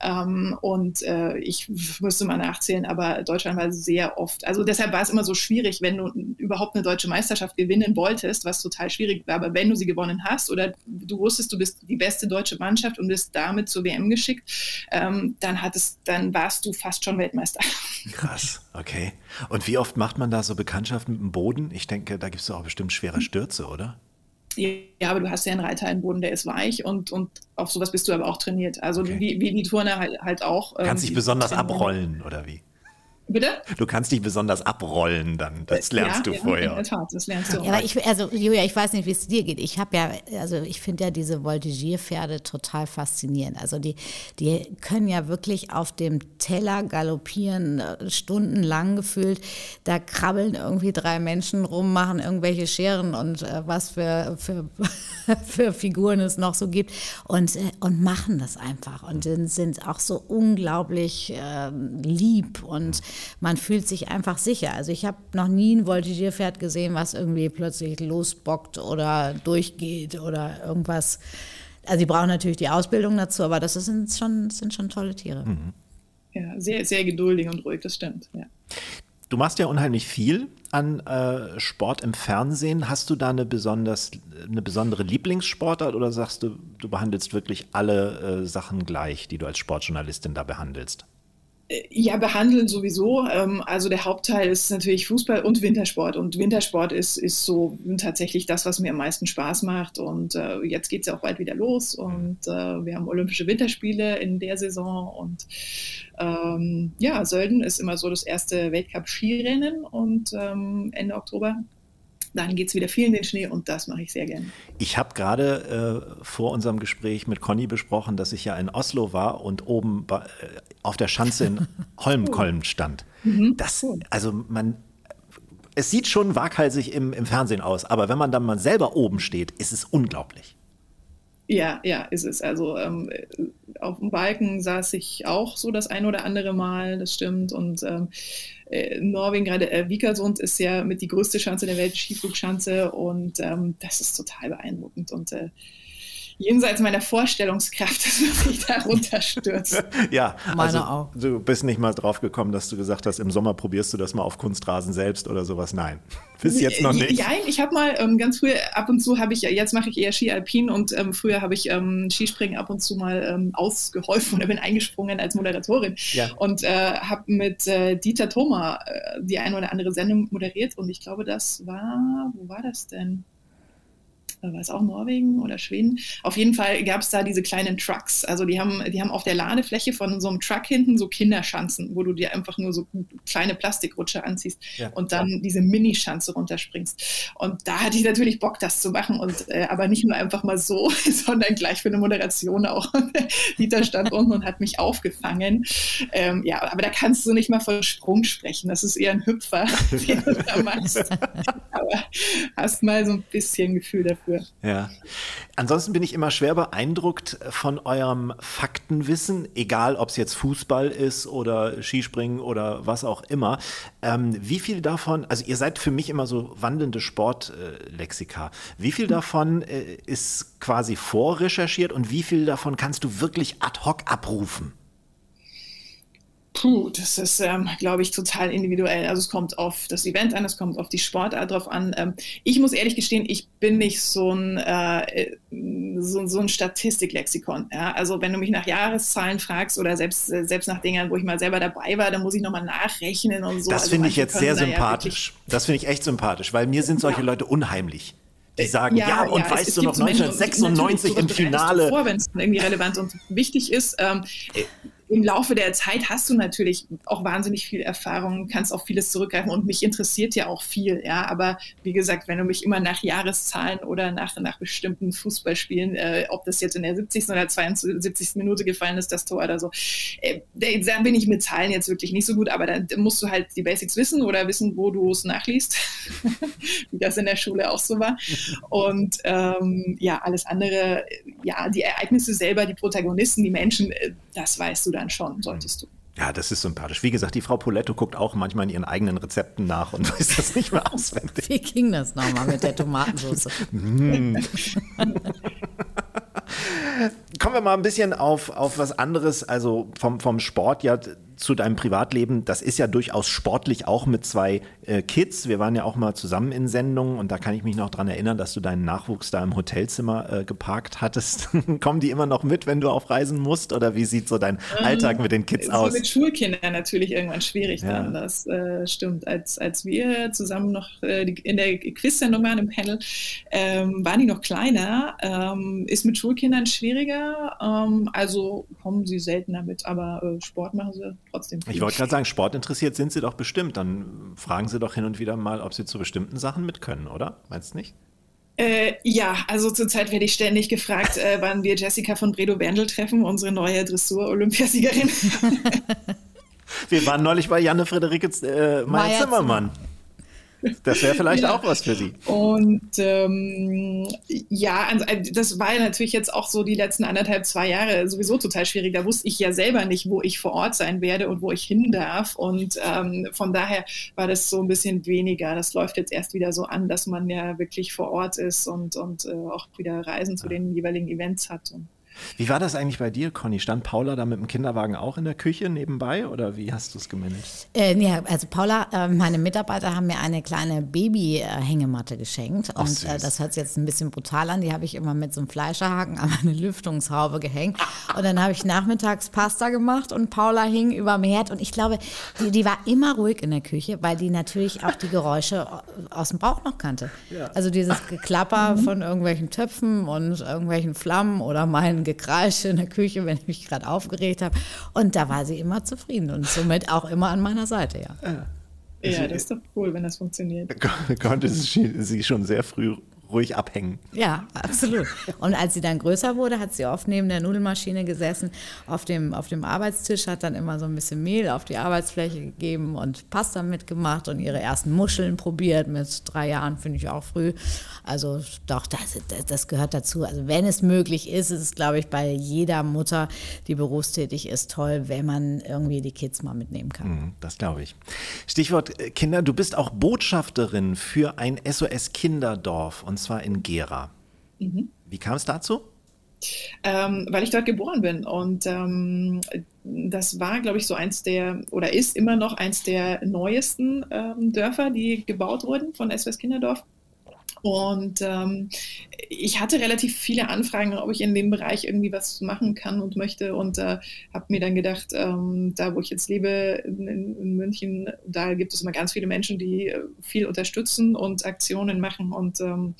Ähm, und äh, ich müsste mal nachzählen, aber Deutschland war sehr oft. Also deshalb war es immer so schwierig, wenn du überhaupt eine deutsche Meisterschaft gewinnen wolltest, was total schwierig war. Aber wenn du sie gewonnen hast oder du wusstest, du bist die beste deutsche Mannschaft und bist damit zur WM geschickt, ähm, dann hattest, dann warst du fast schon Weltmeister. [laughs] Krass, okay. Und wie oft macht man da so Bekanntschaften mit dem Boden? Ich denke, da gibt es auch bestimmt schwere Stürze, oder? Ja, aber du hast ja einen Reiter im Boden, der ist weich und, und auf sowas bist du aber auch trainiert. Also okay. wie, wie die Turner halt, halt auch. Kannst ähm, dich besonders abrollen, oder wie? Bitte? Du kannst dich besonders abrollen dann. Das lernst ja, du ja, vorher. In der Tat, das lernst du. Ja, aber ich, also Julia, ich weiß nicht, wie es dir geht. Ich habe ja, also ich finde ja diese Voltigierpferde total faszinierend. Also die, die können ja wirklich auf dem Teller galoppieren, stundenlang gefühlt. Da krabbeln irgendwie drei Menschen rum, machen irgendwelche Scheren und äh, was für, für, [laughs] für Figuren es noch so gibt und, äh, und machen das einfach und sind auch so unglaublich äh, lieb und man fühlt sich einfach sicher. Also ich habe noch nie ein Voltigierpferd gesehen, was irgendwie plötzlich losbockt oder durchgeht oder irgendwas. Also die brauchen natürlich die Ausbildung dazu, aber das sind schon, sind schon tolle Tiere. Mhm. Ja, sehr, sehr geduldig und ruhig, das stimmt. Ja. Du machst ja unheimlich viel an äh, Sport im Fernsehen. Hast du da eine, besonders, eine besondere Lieblingssportart oder sagst du, du behandelst wirklich alle äh, Sachen gleich, die du als Sportjournalistin da behandelst? Ja, behandeln sowieso. Ähm, also der Hauptteil ist natürlich Fußball und Wintersport. Und Wintersport ist, ist so tatsächlich das, was mir am meisten Spaß macht. Und äh, jetzt geht es ja auch bald wieder los. Und äh, wir haben Olympische Winterspiele in der Saison. Und ähm, ja, Sölden ist immer so das erste Weltcup-Skirennen. Und ähm, Ende Oktober dann geht es wieder viel in den Schnee und das mache ich sehr gerne. Ich habe gerade äh, vor unserem Gespräch mit Conny besprochen, dass ich ja in Oslo war und oben bei, äh, auf der Schanze in [laughs] Holmkollen stand. Mhm. Das, also man, es sieht schon waghalsig im, im Fernsehen aus, aber wenn man dann mal selber oben steht, ist es unglaublich. Ja, ja, ist es. Also ähm, auf dem Balken saß ich auch so das ein oder andere Mal, das stimmt. Und ähm, äh, Norwegen, gerade äh, Vikersund, ist ja mit die größte Schanze der Welt, Skiflugschanze. Und ähm, das ist total beeindruckend. Und äh, jenseits meiner Vorstellungskraft, [laughs] dass man sich da runterstürzt. [laughs] ja, Meine also auch. du bist nicht mal drauf gekommen, dass du gesagt hast, im Sommer probierst du das mal auf Kunstrasen selbst oder sowas. Nein, [laughs] bis jetzt noch nicht. Ja, ich habe mal ähm, ganz früh, ab und zu habe ich, jetzt mache ich eher Ski Alpin und ähm, früher habe ich ähm, Skispringen ab und zu mal ähm, ausgeholfen oder bin eingesprungen als Moderatorin Ja. und äh, habe mit äh, Dieter Thoma äh, die eine oder andere Sendung moderiert und ich glaube, das war, wo war das denn? War es auch Norwegen oder Schweden? Auf jeden Fall gab es da diese kleinen Trucks. Also die haben, die haben auf der Ladefläche von so einem Truck hinten so Kinderschanzen, wo du dir einfach nur so kleine Plastikrutsche anziehst Ja. und dann diese Minischanze runterspringst. Und da hatte ich natürlich Bock, das zu machen. Und äh, aber nicht nur einfach mal so, [laughs] sondern glich für eine Moderation auch. [laughs] Dieter stand unten und hat mich aufgefangen. Ähm, ja, aber da kannst du nicht mal von Sprung sprechen. Das ist eher ein Hüpfer, [laughs] den du da machst. Aber hast mal so ein bisschen Gefühl dafür. Ja. Ansonsten bin ich immer schwer beeindruckt von eurem Faktenwissen, egal ob es jetzt Fußball ist oder Skispringen oder was auch immer. Ähm, wie viel davon, also ihr seid für mich immer so wandelnde Sportlexika. Wie viel davon äh, ist quasi vorrecherchiert und wie viel davon kannst du wirklich ad hoc abrufen? Puh, das ist, ähm, glaube ich, total individuell. Also es kommt auf das Event an, es kommt auf die Sportart drauf an. Ähm, ich muss ehrlich gestehen, ich bin nicht so ein, äh, so, so ein Statistiklexikon. Ja? Also wenn du mich nach Jahreszahlen fragst oder selbst, äh, selbst nach Dingern, wo ich mal selber dabei war, dann muss ich nochmal nachrechnen und so. Das Also finde ich jetzt sehr da ja sympathisch. das finde ich echt sympathisch, weil mir sind solche Leute unheimlich. Die sagen, ja, und es- weißt du noch, gibt so Menschen, und 1996 im du Finale. Vor, wenn es irgendwie relevant und wichtig ist. Ähm, Im Laufe der Zeit hast du natürlich auch wahnsinnig viel Erfahrung, kannst auf vieles zurückgreifen und mich interessiert ja auch viel. Ja, aber wie gesagt, wenn du mich immer nach Jahreszahlen oder nach, nach bestimmten Fußballspielen, äh, ob das jetzt in der 70. oder 72. Minute gefallen ist, das Tor oder so, äh, da bin ich mit Zahlen jetzt wirklich nicht so gut, aber dann musst du halt die Basics wissen oder wissen, wo du es nachliest, [laughs] wie das in der Schule auch so war. Und ähm, ja, alles andere, ja, die Ereignisse selber, die Protagonisten, die Menschen, äh, das weißt du dann schon, solltest du. Ja, das ist sympathisch. Wie gesagt, die Frau Poletto guckt auch manchmal in ihren eigenen Rezepten nach und [laughs] weiß das nicht mehr auswendig. Wie ging das nochmal mit der Tomatensauce? [laughs] Kommen wir mal ein bisschen auf, auf was anderes, also vom, vom Sport ja zu deinem Privatleben. Das ist ja durchaus sportlich auch mit zwei äh, Kids. Wir waren ja auch mal zusammen in Sendungen und da kann ich mich noch dran erinnern, dass du deinen Nachwuchs da im Hotelzimmer äh, geparkt hattest. [laughs] Kommen die immer noch mit, wenn du auf Reisen musst? Oder wie sieht so dein Alltag mit den Kids so aus? mit Schulkindern natürlich irgendwann schwierig Ja. dann. Das äh, stimmt. Als, als wir zusammen noch äh, in der Quiz-Sendung waren im Panel, ähm, waren die noch kleiner. Ähm, ist mit Schulkindern schwieriger. Ähm, also kommen sie seltener mit, aber äh, Sport machen sie trotzdem. viel. Ich wollte gerade sagen, Sport interessiert sind sie doch bestimmt. Dann fragen sie doch hin und wieder mal, ob sie zu bestimmten Sachen mit können, oder? Meinst du nicht? Äh, ja, also zurzeit werde ich ständig gefragt, äh, wann wir Jessica von Bredow-Berndl treffen, unsere neue Dressur-Olympiasiegerin. [laughs] Wir waren neulich bei Janne Friederike äh, Meier Meyer-Zimmermann. Das wäre vielleicht Ja. auch was für sie. Und ähm, ja, also, äh, das war ja natürlich jetzt auch so die letzten anderthalb, zwei Jahre sowieso total schwierig. Da wusste ich ja selber nicht, wo ich vor Ort sein werde und wo ich hin darf. Und ähm, von daher war das so ein bisschen weniger. Das läuft jetzt erst wieder so an, dass man ja wirklich vor Ort ist und, und äh, auch wieder Reisen zu den jeweiligen Events hat. Und Wie war das eigentlich bei dir, Conny? Stand Paula da mit dem Kinderwagen auch in der Küche nebenbei oder wie hast du es gemanagt? Äh, nee, also Paula, äh, meine Mitarbeiter haben mir eine kleine Baby-Hängematte geschenkt. Ach, und äh, das hört sich jetzt ein bisschen brutal an. Die habe ich immer mit so einem Fleischerhaken an meine Lüftungshaube gehängt. Und dann habe ich nachmittags Pasta gemacht und Paula hing über dem Herd. Und ich glaube, die, die war immer ruhig in der Küche, weil die natürlich auch die Geräusche aus dem Bauch noch kannte. Also dieses Geklapper von irgendwelchen Töpfen und irgendwelchen Flammen oder mein Gekreisch in der Küche, wenn ich mich gerade aufgeregt habe. Und da war sie immer zufrieden und somit auch immer an meiner Seite, ja. ja, das ist doch cool, wenn das funktioniert. Konnte sie schon sehr früh ruhig abhängen. Ja, absolut. Und als sie dann größer wurde, hat sie oft neben der Nudelmaschine gesessen, auf dem, auf dem Arbeitstisch, hat dann immer so ein bisschen Mehl auf die Arbeitsfläche gegeben und Pasta mitgemacht und ihre ersten Muscheln probiert. Mit drei Jahren finde ich auch früh. Also doch, das, das gehört dazu. Also wenn es möglich ist, ist es, glaube ich, bei jeder Mutter, die berufstätig ist, toll, wenn man irgendwie die Kids mal mitnehmen kann. Mhm, das glaube ich. Stichwort äh, Kinder, du bist auch Botschafterin für ein SOS Kinderdorf und zwar in Gera. Mhm. Wie kam es dazu? Ähm, weil ich dort geboren bin. Und ähm, das war, glaube ich, so eins der, oder ist immer noch eins der neuesten ähm, Dörfer, die gebaut wurden von SOS Kinderdorf. Und ähm, ich hatte relativ viele Anfragen, ob ich in dem Bereich irgendwie was machen kann und möchte. Und äh, habe mir dann gedacht, ähm, da wo ich jetzt lebe, in, in, München, da gibt es immer ganz viele Menschen, die äh, viel unterstützen und Aktionen machen. Und ähm,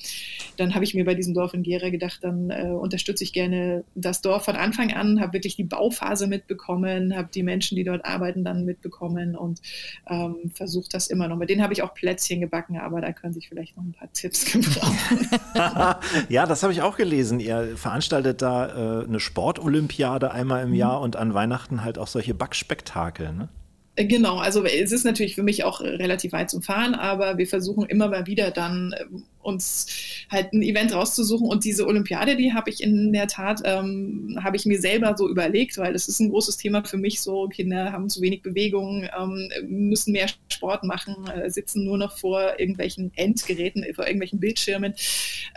dann habe ich mir bei diesem Dorf in Gera gedacht, dann äh, unterstütze ich gerne das Dorf von Anfang an, habe wirklich die Bauphase mitbekommen, habe die Menschen, die dort arbeiten, dann mitbekommen und ähm, versuche das immer noch. Mit denen habe ich auch Plätzchen gebacken, aber da können sich vielleicht noch ein paar Tipps [laughs] ja, das habe ich auch gelesen. Ihr veranstaltet da äh, eine Sportolympiade einmal im. Jahr und an Weihnachten halt auch solche Backspektakel. Ne? Äh, genau, also es ist natürlich für mich auch relativ weit zum Fahren, aber wir versuchen immer mal wieder dann uns halt ein Event rauszusuchen. Und diese Olympiade, die habe ich in der Tat, ähm, habe ich mir selber so überlegt, weil das ist ein großes Thema für mich. So, Kinder haben zu wenig Bewegung, ähm, müssen mehr Sport machen, äh, sitzen nur noch vor irgendwelchen Endgeräten, vor irgendwelchen Bildschirmen,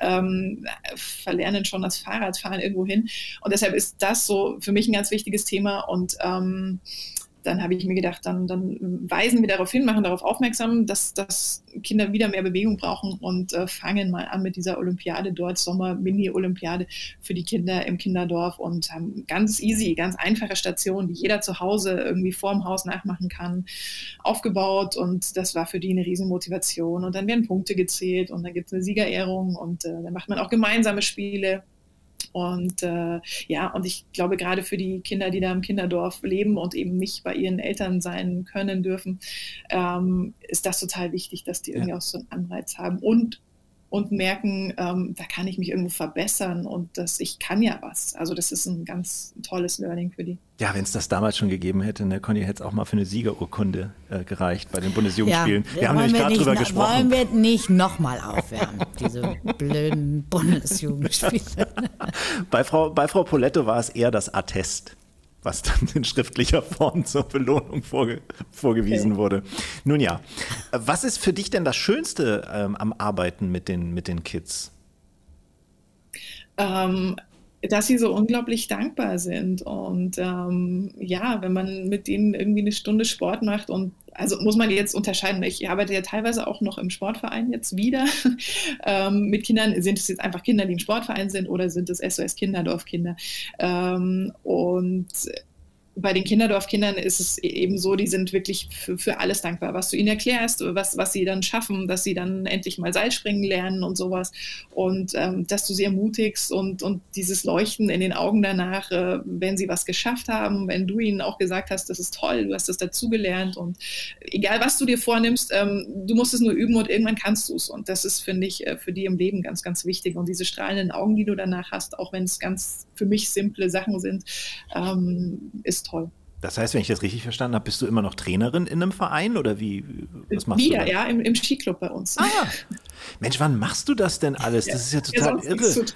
ähm, verlernen schon das Fahrradfahren irgendwo hin. Und deshalb ist das so für mich ein ganz wichtiges Thema. Und ähm, dann habe ich mir gedacht, dann, dann weisen wir darauf hin, machen darauf aufmerksam, dass, dass Kinder wieder mehr Bewegung brauchen und äh, fangen mal an mit dieser Olympiade dort, Sommer-Mini-Olympiade für die Kinder im Kinderdorf und haben ganz easy, ganz einfache Stationen, die jeder zu Hause irgendwie vorm Haus nachmachen kann, aufgebaut und das war für die eine Riesenmotivation. Und dann werden Punkte gezählt und dann gibt es eine Siegerehrung und äh, dann macht man auch gemeinsame Spiele und äh, ja, und ich glaube, gerade für die Kinder, die da im Kinderdorf leben und eben nicht bei ihren Eltern sein können dürfen, ähm, ist das total wichtig, dass die irgendwie ja. auch so einen Anreiz haben. Und und merken, ähm, da kann ich mich irgendwo verbessern und dass ich kann ja was. Also das ist ein ganz tolles Learning für die. Ja, wenn es das damals schon gegeben hätte, ne, Conny hätte es auch mal für eine Siegerurkunde äh, bei den Bundesjugendspielen. Ja, wir haben nämlich gerade drüber gesprochen. Wollen wir nicht nochmal aufwärmen, diese blöden Bundesjugendspiele. [laughs] bei, Frau, bei Frau Poletto war es eher das Attest was dann in schriftlicher Form zur Belohnung vorge vorgewiesen okay. wurde. Nun ja, was ist für dich denn das Schönste ähm, am Arbeiten mit den, mit den Kids? Ähm, dass sie so unglaublich dankbar sind. Und ähm, ja, wenn man mit denen irgendwie eine Stunde Sport macht und also muss man jetzt unterscheiden. Ich arbeite ja teilweise auch noch im Sportverein jetzt wieder. [laughs] ähm, mit Kindern sind es jetzt einfach Kinder, die im Sportverein sind oder sind es SOS Kinderdorfkinder. Ähm, und bei den Kinderdorfkindern ist es e-, eben so, die sind wirklich für, für, alles dankbar, was du ihnen erklärst, was, was sie dann schaffen, dass sie dann endlich mal Seilspringen lernen und sowas. Und ähm, dass du sie ermutigst und, und dieses Leuchten in den Augen danach, äh, wenn sie was geschafft haben, wenn du ihnen auch gesagt hast, das ist toll, du hast das dazugelernt und egal was du dir vornimmst, ähm, du musst es nur üben und irgendwann kannst du es und das ist, finde ich, äh, für die im Leben ganz, ganz wichtig. Und diese strahlenden Augen, die du danach hast, auch wenn es ganz für mich simple Sachen sind, ähm, ist toll. Das heißt, wenn ich das richtig verstanden habe, bist du immer noch Trainerin in einem Verein oder wie? Was machst Wieder, du ja, im, im Skiclub bei uns. Ah, Mensch, wann machst du das denn alles? Das ist ja total ja, irre.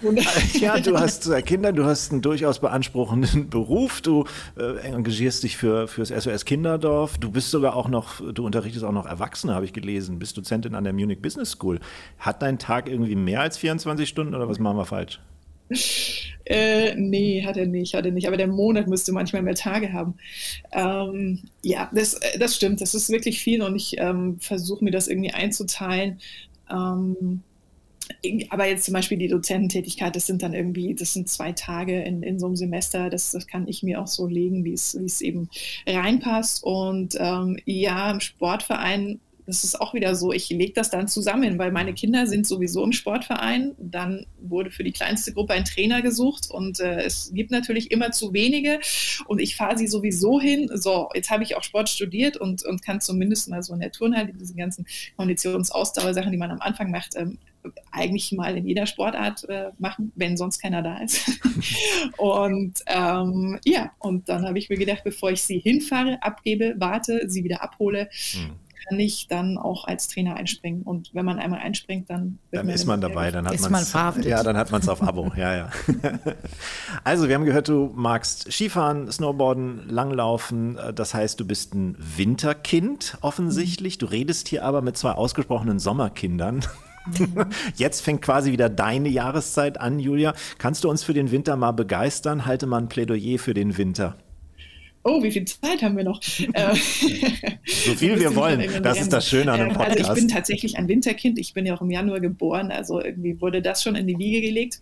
[laughs] Ja, du hast zwei Kinder, du hast einen durchaus beanspruchenden [laughs] Beruf, du äh, engagierst dich für fürs SOS Kinderdorf, du bist sogar auch noch, du unterrichtest auch noch Erwachsene, habe ich gelesen, bist Dozentin an der Munich Business School. Hat dein Tag irgendwie mehr als 24 Stunden oder was machen wir falsch? Äh, nee, hat er nicht, hat er nicht. Aber der Monat müsste manchmal mehr Tage haben. Ähm, ja, das, äh, das stimmt. Das ist wirklich viel und ich ähm, versuche mir das irgendwie einzuteilen. Ähm, aber jetzt zum Beispiel die Dozententätigkeit, das sind dann irgendwie, das sind zwei Tage in, in so einem Semester, das, das kann ich mir auch so legen, wie es eben reinpasst. Und ähm, ja, im Sportverein das ist auch wieder so, ich lege das dann zusammen, weil meine Kinder sind sowieso im Sportverein. Dann wurde für die kleinste Gruppe ein Trainer gesucht und äh, es gibt natürlich immer zu wenige und ich fahre sie sowieso hin. So, jetzt habe ich auch Sport studiert und, und kann zumindest mal so in der Turnhalle diese ganzen Konditionsausdauersachen, die man am Anfang macht, ähm, eigentlich mal in jeder Sportart äh, machen, wenn sonst keiner da ist. [laughs] und ähm, ja, und dann habe ich mir gedacht, bevor ich sie hinfahre, abgebe, warte, sie wieder abhole, mhm kann ich dann auch als Trainer einspringen. Und wenn man einmal einspringt, dann dann ist man dabei, dann hat man es ja, dann hat man es auf Abo. ja, ja. [laughs] also wir haben gehört, du magst Skifahren, Snowboarden, Langlaufen. Das heißt, du bist ein Winterkind offensichtlich. Du redest hier aber mit zwei ausgesprochenen Sommerkindern. [laughs] Jetzt fängt quasi wieder deine Jahreszeit an, Julia. Kannst du uns für den Winter mal begeistern? Halte mal ein Plädoyer für den Winter oh, wie viel Zeit haben wir noch? [laughs] Äh, so viel wir wollen. Das ist das Schöne an dem Podcast. Also ich bin tatsächlich ein Winterkind. Ich bin ja auch im Januar geboren. Also irgendwie wurde das schon in die Wiege gelegt.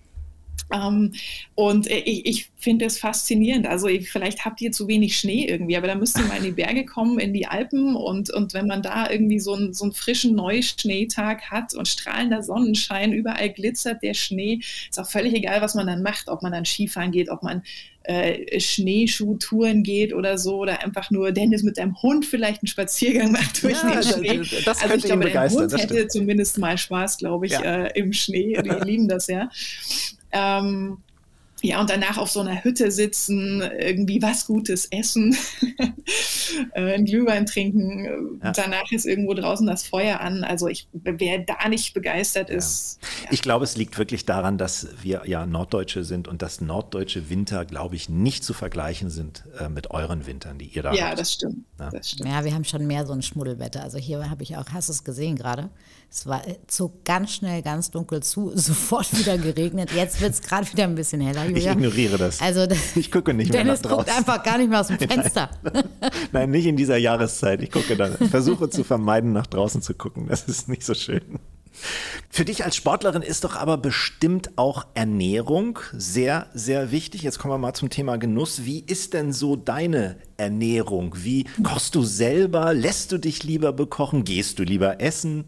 Ähm, und ich, ich finde es faszinierend. Also ich, vielleicht habt ihr zu wenig Schnee irgendwie, aber da müsst ihr mal in die Berge kommen, in die Alpen und, und wenn man da irgendwie so, ein, so einen frischen Neuschneetag hat und strahlender Sonnenschein, überall glitzert der Schnee, ist auch völlig egal, was man dann macht, ob man dann Skifahren geht, ob man äh, Schneeschuhtouren geht oder so oder einfach nur Dennis mit deinem Hund vielleicht einen Spaziergang [laughs] macht durch ja, den Schnee. Das, das also ich glaube, der Hund hätte zumindest mal Spaß, glaube ich, ja. äh, im Schnee. Die [laughs] lieben das ja. Ähm, ja, und danach auf so einer Hütte sitzen, irgendwie was Gutes essen, [laughs] äh, ein Glühwein trinken. Ja. Danach ist irgendwo draußen das Feuer an. Also ich, wer da nicht begeistert ja. ist. Ja. Ich glaube, es liegt wirklich daran, dass wir ja Norddeutsche sind und dass norddeutsche Winter, glaube ich, nicht zu vergleichen sind äh, mit euren Wintern, die ihr da ja, habt. Das stimmt. das stimmt. Ja, wir haben schon mehr so ein Schmuddelwetter. Also hier habe ich auch, hast du es gesehen gerade? Es war zog ganz schnell, ganz dunkel zu, [laughs] sofort wieder geregnet. Jetzt wird es gerade wieder ein bisschen heller. Julia. Ich ignoriere das. Also, [laughs] ich gucke nicht mehr Dennis nach draußen. guckt einfach gar nicht mehr aus dem [laughs] Fenster. Nein, Nein nicht in dieser Jahreszeit. Ich gucke dann, versuche zu vermeiden, nach draußen zu gucken. Das ist nicht so schön. Für dich als Sportlerin ist doch aber bestimmt auch Ernährung sehr, sehr wichtig. Jetzt kommen wir mal zum Thema Genuss. Wie ist denn so deine Ernährung? Wie kochst du selber? Lässt du dich lieber bekochen? Gehst du lieber essen?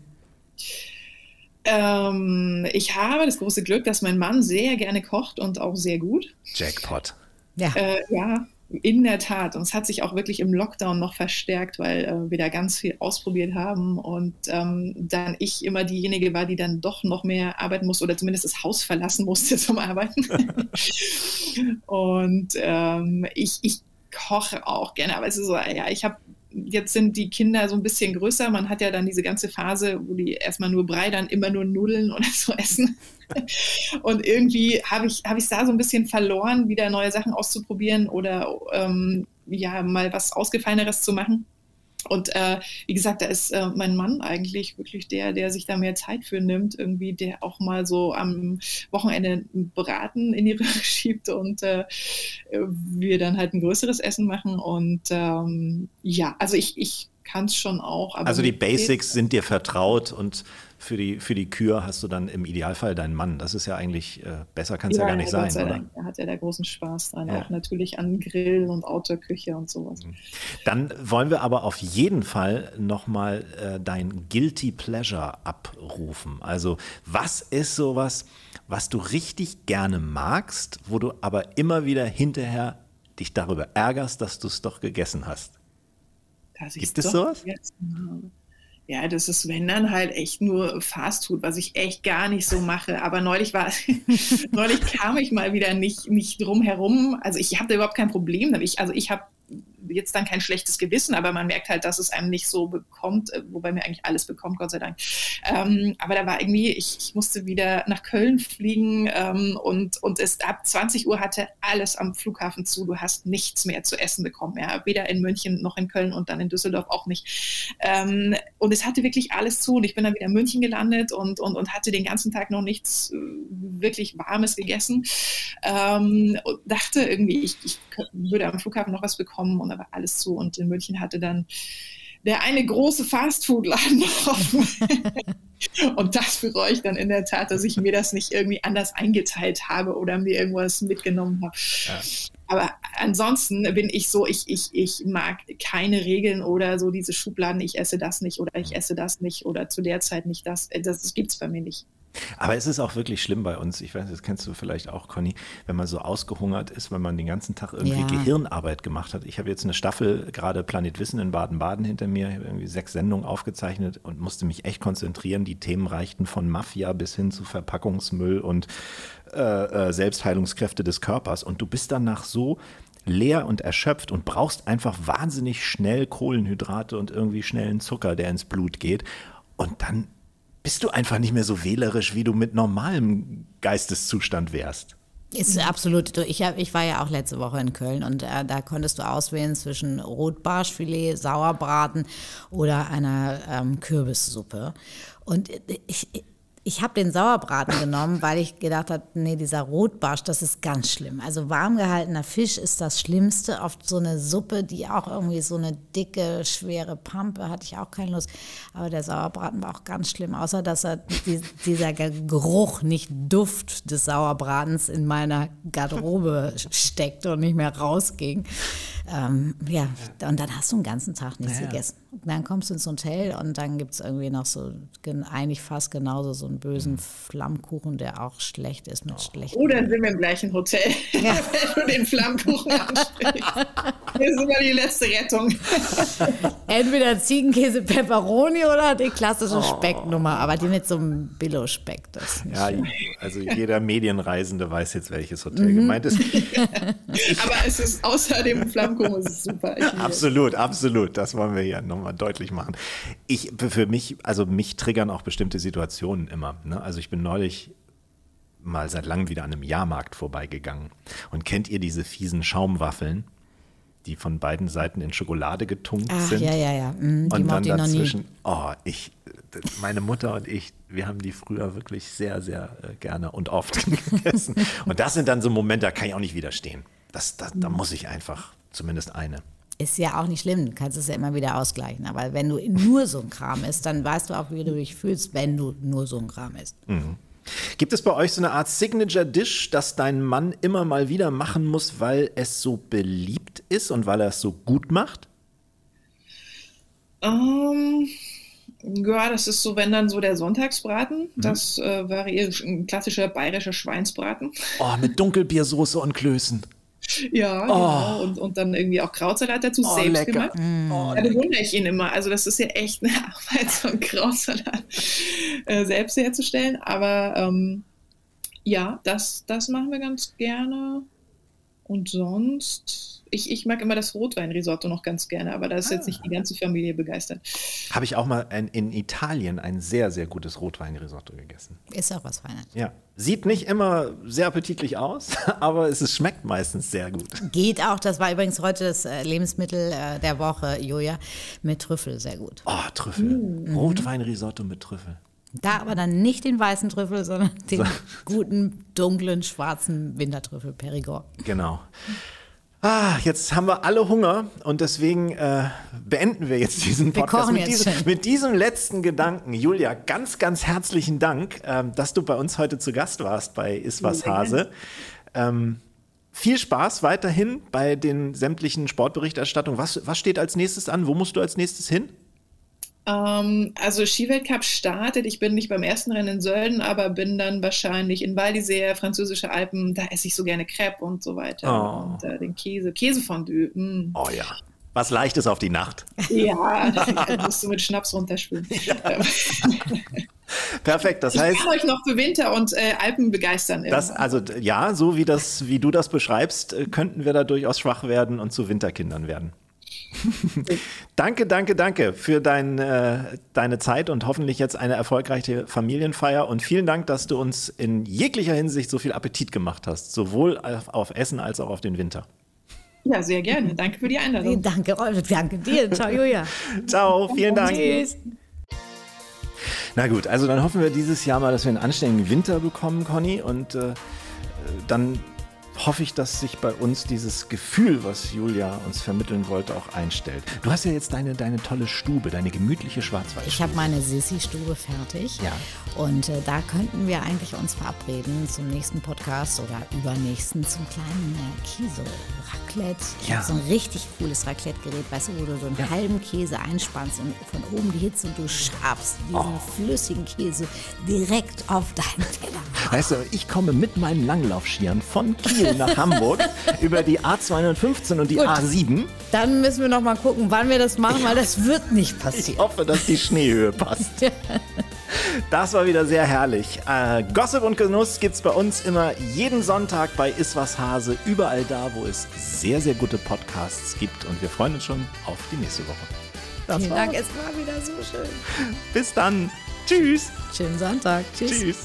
Ähm, ich habe das große Glück, dass mein Mann sehr gerne kocht und auch sehr gut. Jackpot. Ja. Äh, ja, in der Tat. Und es hat sich auch wirklich im Lockdown noch verstärkt, weil äh, wir da ganz viel ausprobiert haben und ähm, dann ich immer diejenige war, die dann doch noch mehr arbeiten musste oder zumindest das Haus verlassen musste [laughs] zum Arbeiten. [laughs] und ähm, ich, ich koche auch gerne, aber es ist so, ja, ich habe jetzt sind die Kinder so ein bisschen größer. Man hat ja dann diese ganze Phase, wo die erstmal nur Brei, dann immer nur Nudeln [laughs] oder so essen. Und irgendwie habe ich es hab da so ein bisschen verloren, wieder neue Sachen auszuprobieren oder ähm, ja, mal was Ausgefalleneres zu machen. Und äh, wie gesagt, da ist äh, mein Mann eigentlich wirklich der, der sich da mehr Zeit für nimmt, irgendwie, der auch mal so am Wochenende ein Braten in die [laughs] Röhre schiebt und äh, wir dann halt ein größeres Essen machen. Und ähm, ja, also ich, ich kann es schon auch. also die Basics sind dir vertraut und für die, für die Kür hast du dann im Idealfall deinen Mann. Das ist ja eigentlich, äh, besser kann es ja, ja, gar nicht sein, oder? Er hat ja da großen Spaß dran, ja. auch natürlich an Grill und Outdoor-Küche und sowas. Mhm. Dann wollen wir aber auf jeden Fall nochmal äh, dein Guilty Pleasure abrufen. Also was ist sowas, was du richtig gerne magst, wo du aber immer wieder hinterher dich darüber ärgerst, dass du es doch gegessen hast? Gibt es sowas? Ja, das ist, wenn dann halt echt nur Fastfood, was ich echt gar nicht so mache. Aber neulich war, [laughs] neulich kam ich mal wieder nicht, nicht drum herum. Also ich habe da überhaupt kein Problem damit. also ich habe jetzt dann kein schlechtes Gewissen, aber man merkt halt, dass es einem nicht so bekommt, äh, wobei mir eigentlich alles bekommt, Gott sei Dank. Ähm, aber da war irgendwie, ich, ich musste wieder nach Köln fliegen ähm, und, und es ab 20 Uhr hatte alles am Flughafen zu. Du hast nichts mehr zu essen bekommen, ja? weder in München noch in Köln und dann in Düsseldorf auch nicht. Ähm, und es hatte wirklich alles zu und ich bin dann wieder in München gelandet und, und, und hatte den ganzen Tag noch nichts äh, wirklich Warmes gegessen ähm, und dachte irgendwie, ich, ich würde am Flughafen noch was bekommen und war alles zu. Und in München hatte dann der eine große Fastfood-Laden [laughs] offen. und das bereue ich dann in der Tat, dass ich mir das nicht irgendwie anders eingeteilt habe oder mir irgendwas mitgenommen habe. Ja. Aber ansonsten bin ich so, ich, ich, ich mag keine Regeln oder so diese Schubladen, ich esse das nicht oder ich esse das nicht oder zu der Zeit nicht das. Das, das gibt es bei mir nicht. Aber es ist auch wirklich schlimm bei uns. Ich weiß, das kennst du vielleicht auch, Conny, wenn man so ausgehungert ist, wenn man den ganzen Tag irgendwie Ja. Gehirnarbeit gemacht hat. Ich habe jetzt eine Staffel, gerade Planet Wissen in Baden-Baden hinter mir, irgendwie sechs Sendungen aufgezeichnet und musste mich echt konzentrieren. Die Themen reichten von Mafia bis hin zu Verpackungsmüll und äh, äh, Selbstheilungskräfte des Körpers. Und du bist danach so leer und erschöpft und brauchst einfach wahnsinnig schnell Kohlenhydrate und irgendwie schnellen Zucker, der ins Blut geht. Und dann bist du einfach nicht mehr so wählerisch, wie du mit normalem Geisteszustand wärst. Ist absolut. Ich, hab, ich war ja auch letzte Woche in Köln und äh, da konntest du auswählen zwischen Rotbarschfilet, Sauerbraten oder einer ähm, Kürbissuppe. Und ich, ich habe den Sauerbraten genommen, weil ich gedacht habe, nee, dieser Rotbarsch, das ist ganz schlimm. Also warm gehaltener Fisch ist das Schlimmste. Auf so eine Suppe, die auch irgendwie so eine dicke, schwere Pampe, hatte ich auch keine Lust. Aber der Sauerbraten war auch ganz schlimm, außer dass er die, dieser Geruch, nicht Duft des Sauerbratens in meiner Garderobe steckte und nicht mehr rausging. Ähm, ja, und dann hast du den ganzen Tag nichts Ja, ja. gegessen. Und dann kommst du ins Hotel und dann gibt es irgendwie noch so, gen- eigentlich fast genauso so einen bösen Mhm. Flammkuchen, der auch schlecht ist mit schlechten. Oh, dann sind wir im gleichen Hotel, Ja. [laughs] wenn du den Flammkuchen [laughs] ansprichst. Das ist immer die letzte Rettung. [laughs] Entweder Ziegenkäse Pepperoni oder die klassische Oh. Specknummer, aber die mit so einem Billo-Speck. Das Ja, also jeder Medienreisende weiß jetzt, welches Hotel Mhm. gemeint ist. [laughs] Aber es ist außer dem Flammkuchen es ist super. Absolut, absolut. Das wollen wir hier nochmal deutlich machen. Ich, für mich, also mich triggern auch bestimmte Situationen immer. Ne? Also ich bin neulich mal seit langem wieder an einem Jahrmarkt vorbeigegangen. Und kennt ihr diese fiesen Schaumwaffeln, die von beiden Seiten in Schokolade getunkt Ach, sind? ja, ja, ja. Die Und dann dazwischen, oh, ich, meine Mutter und ich, wir haben die früher wirklich sehr, sehr äh, gerne und oft [laughs] gegessen. Und das sind dann so Momente, da kann ich auch nicht widerstehen. Das, das, da muss ich einfach zumindest eine. Ist ja auch nicht schlimm, du kannst es ja immer wieder ausgleichen. Aber wenn du nur so ein Kram isst, dann weißt du auch, wie du dich fühlst, wenn du nur so ein Kram isst. Gibt es bei euch so eine Art Signature Dish, das dein Mann immer mal wieder machen muss, weil es so beliebt ist und weil er es so gut macht? Ähm, ja, das ist so, wenn dann so der Sonntagsbraten. Mhm. Das äh, variiert, ein klassischer bayerischer Schweinsbraten. Oh, mit Dunkelbiersoße und Klößen. Ja, genau. Und, und dann irgendwie auch Krautsalat dazu, Oh, selbst lecker. gemacht. Oh, Ja, da wundere ich ihn immer. Also das ist ja echt eine [laughs] Arbeit, so einen Krautsalat äh, selbst herzustellen. Aber ähm, ja, das, das machen wir ganz gerne. Und sonst, ich, ich mag immer das Rotweinrisotto noch ganz gerne, aber da ist jetzt nicht die ganze Familie begeistert. Habe ich auch mal ein, in Italien ein sehr, sehr gutes Rotweinrisotto gegessen. Ist auch was Feines. Ja. Sieht nicht immer sehr appetitlich aus, [laughs] aber es ist, schmeckt meistens sehr gut. Geht auch, das war übrigens heute das äh, Lebensmittel äh, der Woche, Julia, mit Trüffel, sehr gut. Oh, Trüffel. Rotweinrisotto mit Trüffel. Da aber dann nicht den weißen Trüffel, sondern den guten, dunklen, schwarzen Wintertrüffel Perigord. Genau. Ah, jetzt haben wir alle Hunger und deswegen äh, beenden wir jetzt diesen Podcast mit, jetzt diesem, mit diesem letzten Gedanken. Julia, ganz, ganz herzlichen Dank, ähm, dass du bei uns heute zu Gast warst bei Iswas. Hase. Ähm, viel Spaß weiterhin bei den sämtlichen Sportberichterstattungen. Was, was steht als nächstes an? Wo musst du als nächstes hin? Ähm, also Skiweltcup startet. Ich bin nicht beim ersten Rennen in Sölden, aber bin dann wahrscheinlich in Val d'Isère, französische Alpen. Da esse ich so gerne Crepe und so weiter. Oh. Und äh, den Käse, Käsefondue. Mm. Oh ja. Was Leichtes auf die Nacht. Ja, [laughs] [laughs] da musst du mit Schnaps runterspülen. [laughs] Ähm, Perfekt, das Ich heißt. kann euch noch für Winter und äh, Alpen begeistern. Das, also ja, so wie, das, wie du das beschreibst, äh, könnten wir da durchaus schwach werden und zu Winterkindern werden. [laughs] danke, danke, danke für dein, äh, deine Zeit und hoffentlich jetzt eine erfolgreiche Familienfeier. Und vielen Dank, dass du uns in jeglicher Hinsicht so viel Appetit gemacht hast, sowohl auf, auf Essen als auch auf den Winter. ja, sehr gerne. Danke für die Einladung. Danke, Rolf, danke dir. Ciao, Julia. [laughs] Ciao, vielen Dank. Tschüss. Na gut, also dann hoffen wir dieses Jahr mal, dass wir einen anständigen Winter bekommen, Conny. Und äh, dann hoffe ich, dass sich bei uns dieses Gefühl, was Julia uns vermitteln wollte, auch einstellt. Du hast ja jetzt deine, deine tolle Stube, deine gemütliche Schwarzwald. Ich habe meine Sissi-Stube fertig. Ja. Und äh, da könnten wir eigentlich uns verabreden zum nächsten Podcast oder übernächsten zum kleinen äh, Käse-Raclette. Ich Ja. habe so ein richtig cooles Raclette-Gerät, weißt du, wo du so einen halben Käse einspannst und von oben die Hitze und du schabst diesen Oh. flüssigen Käse direkt auf deinen Teller. Weißt du, ich komme mit meinen Langlaufskiern von Kiel nach Hamburg [laughs] über die A215 und die Gut. A7. Dann müssen wir noch mal gucken, wann wir das machen, weil das wird nicht Ich passieren. hoffe, dass die Schneehöhe passt. [laughs] Das war wieder sehr herrlich. Äh, Gossip und Genuss gibt's bei uns immer jeden Sonntag bei Iswas Hase, überall da, wo es sehr, sehr gute Podcasts gibt. Und wir freuen uns schon auf die nächste Woche. Das Vielen war's. Dank, es war wieder so schön. Bis dann. Tschüss. Schönen Sonntag. Tschüss. Tschüss.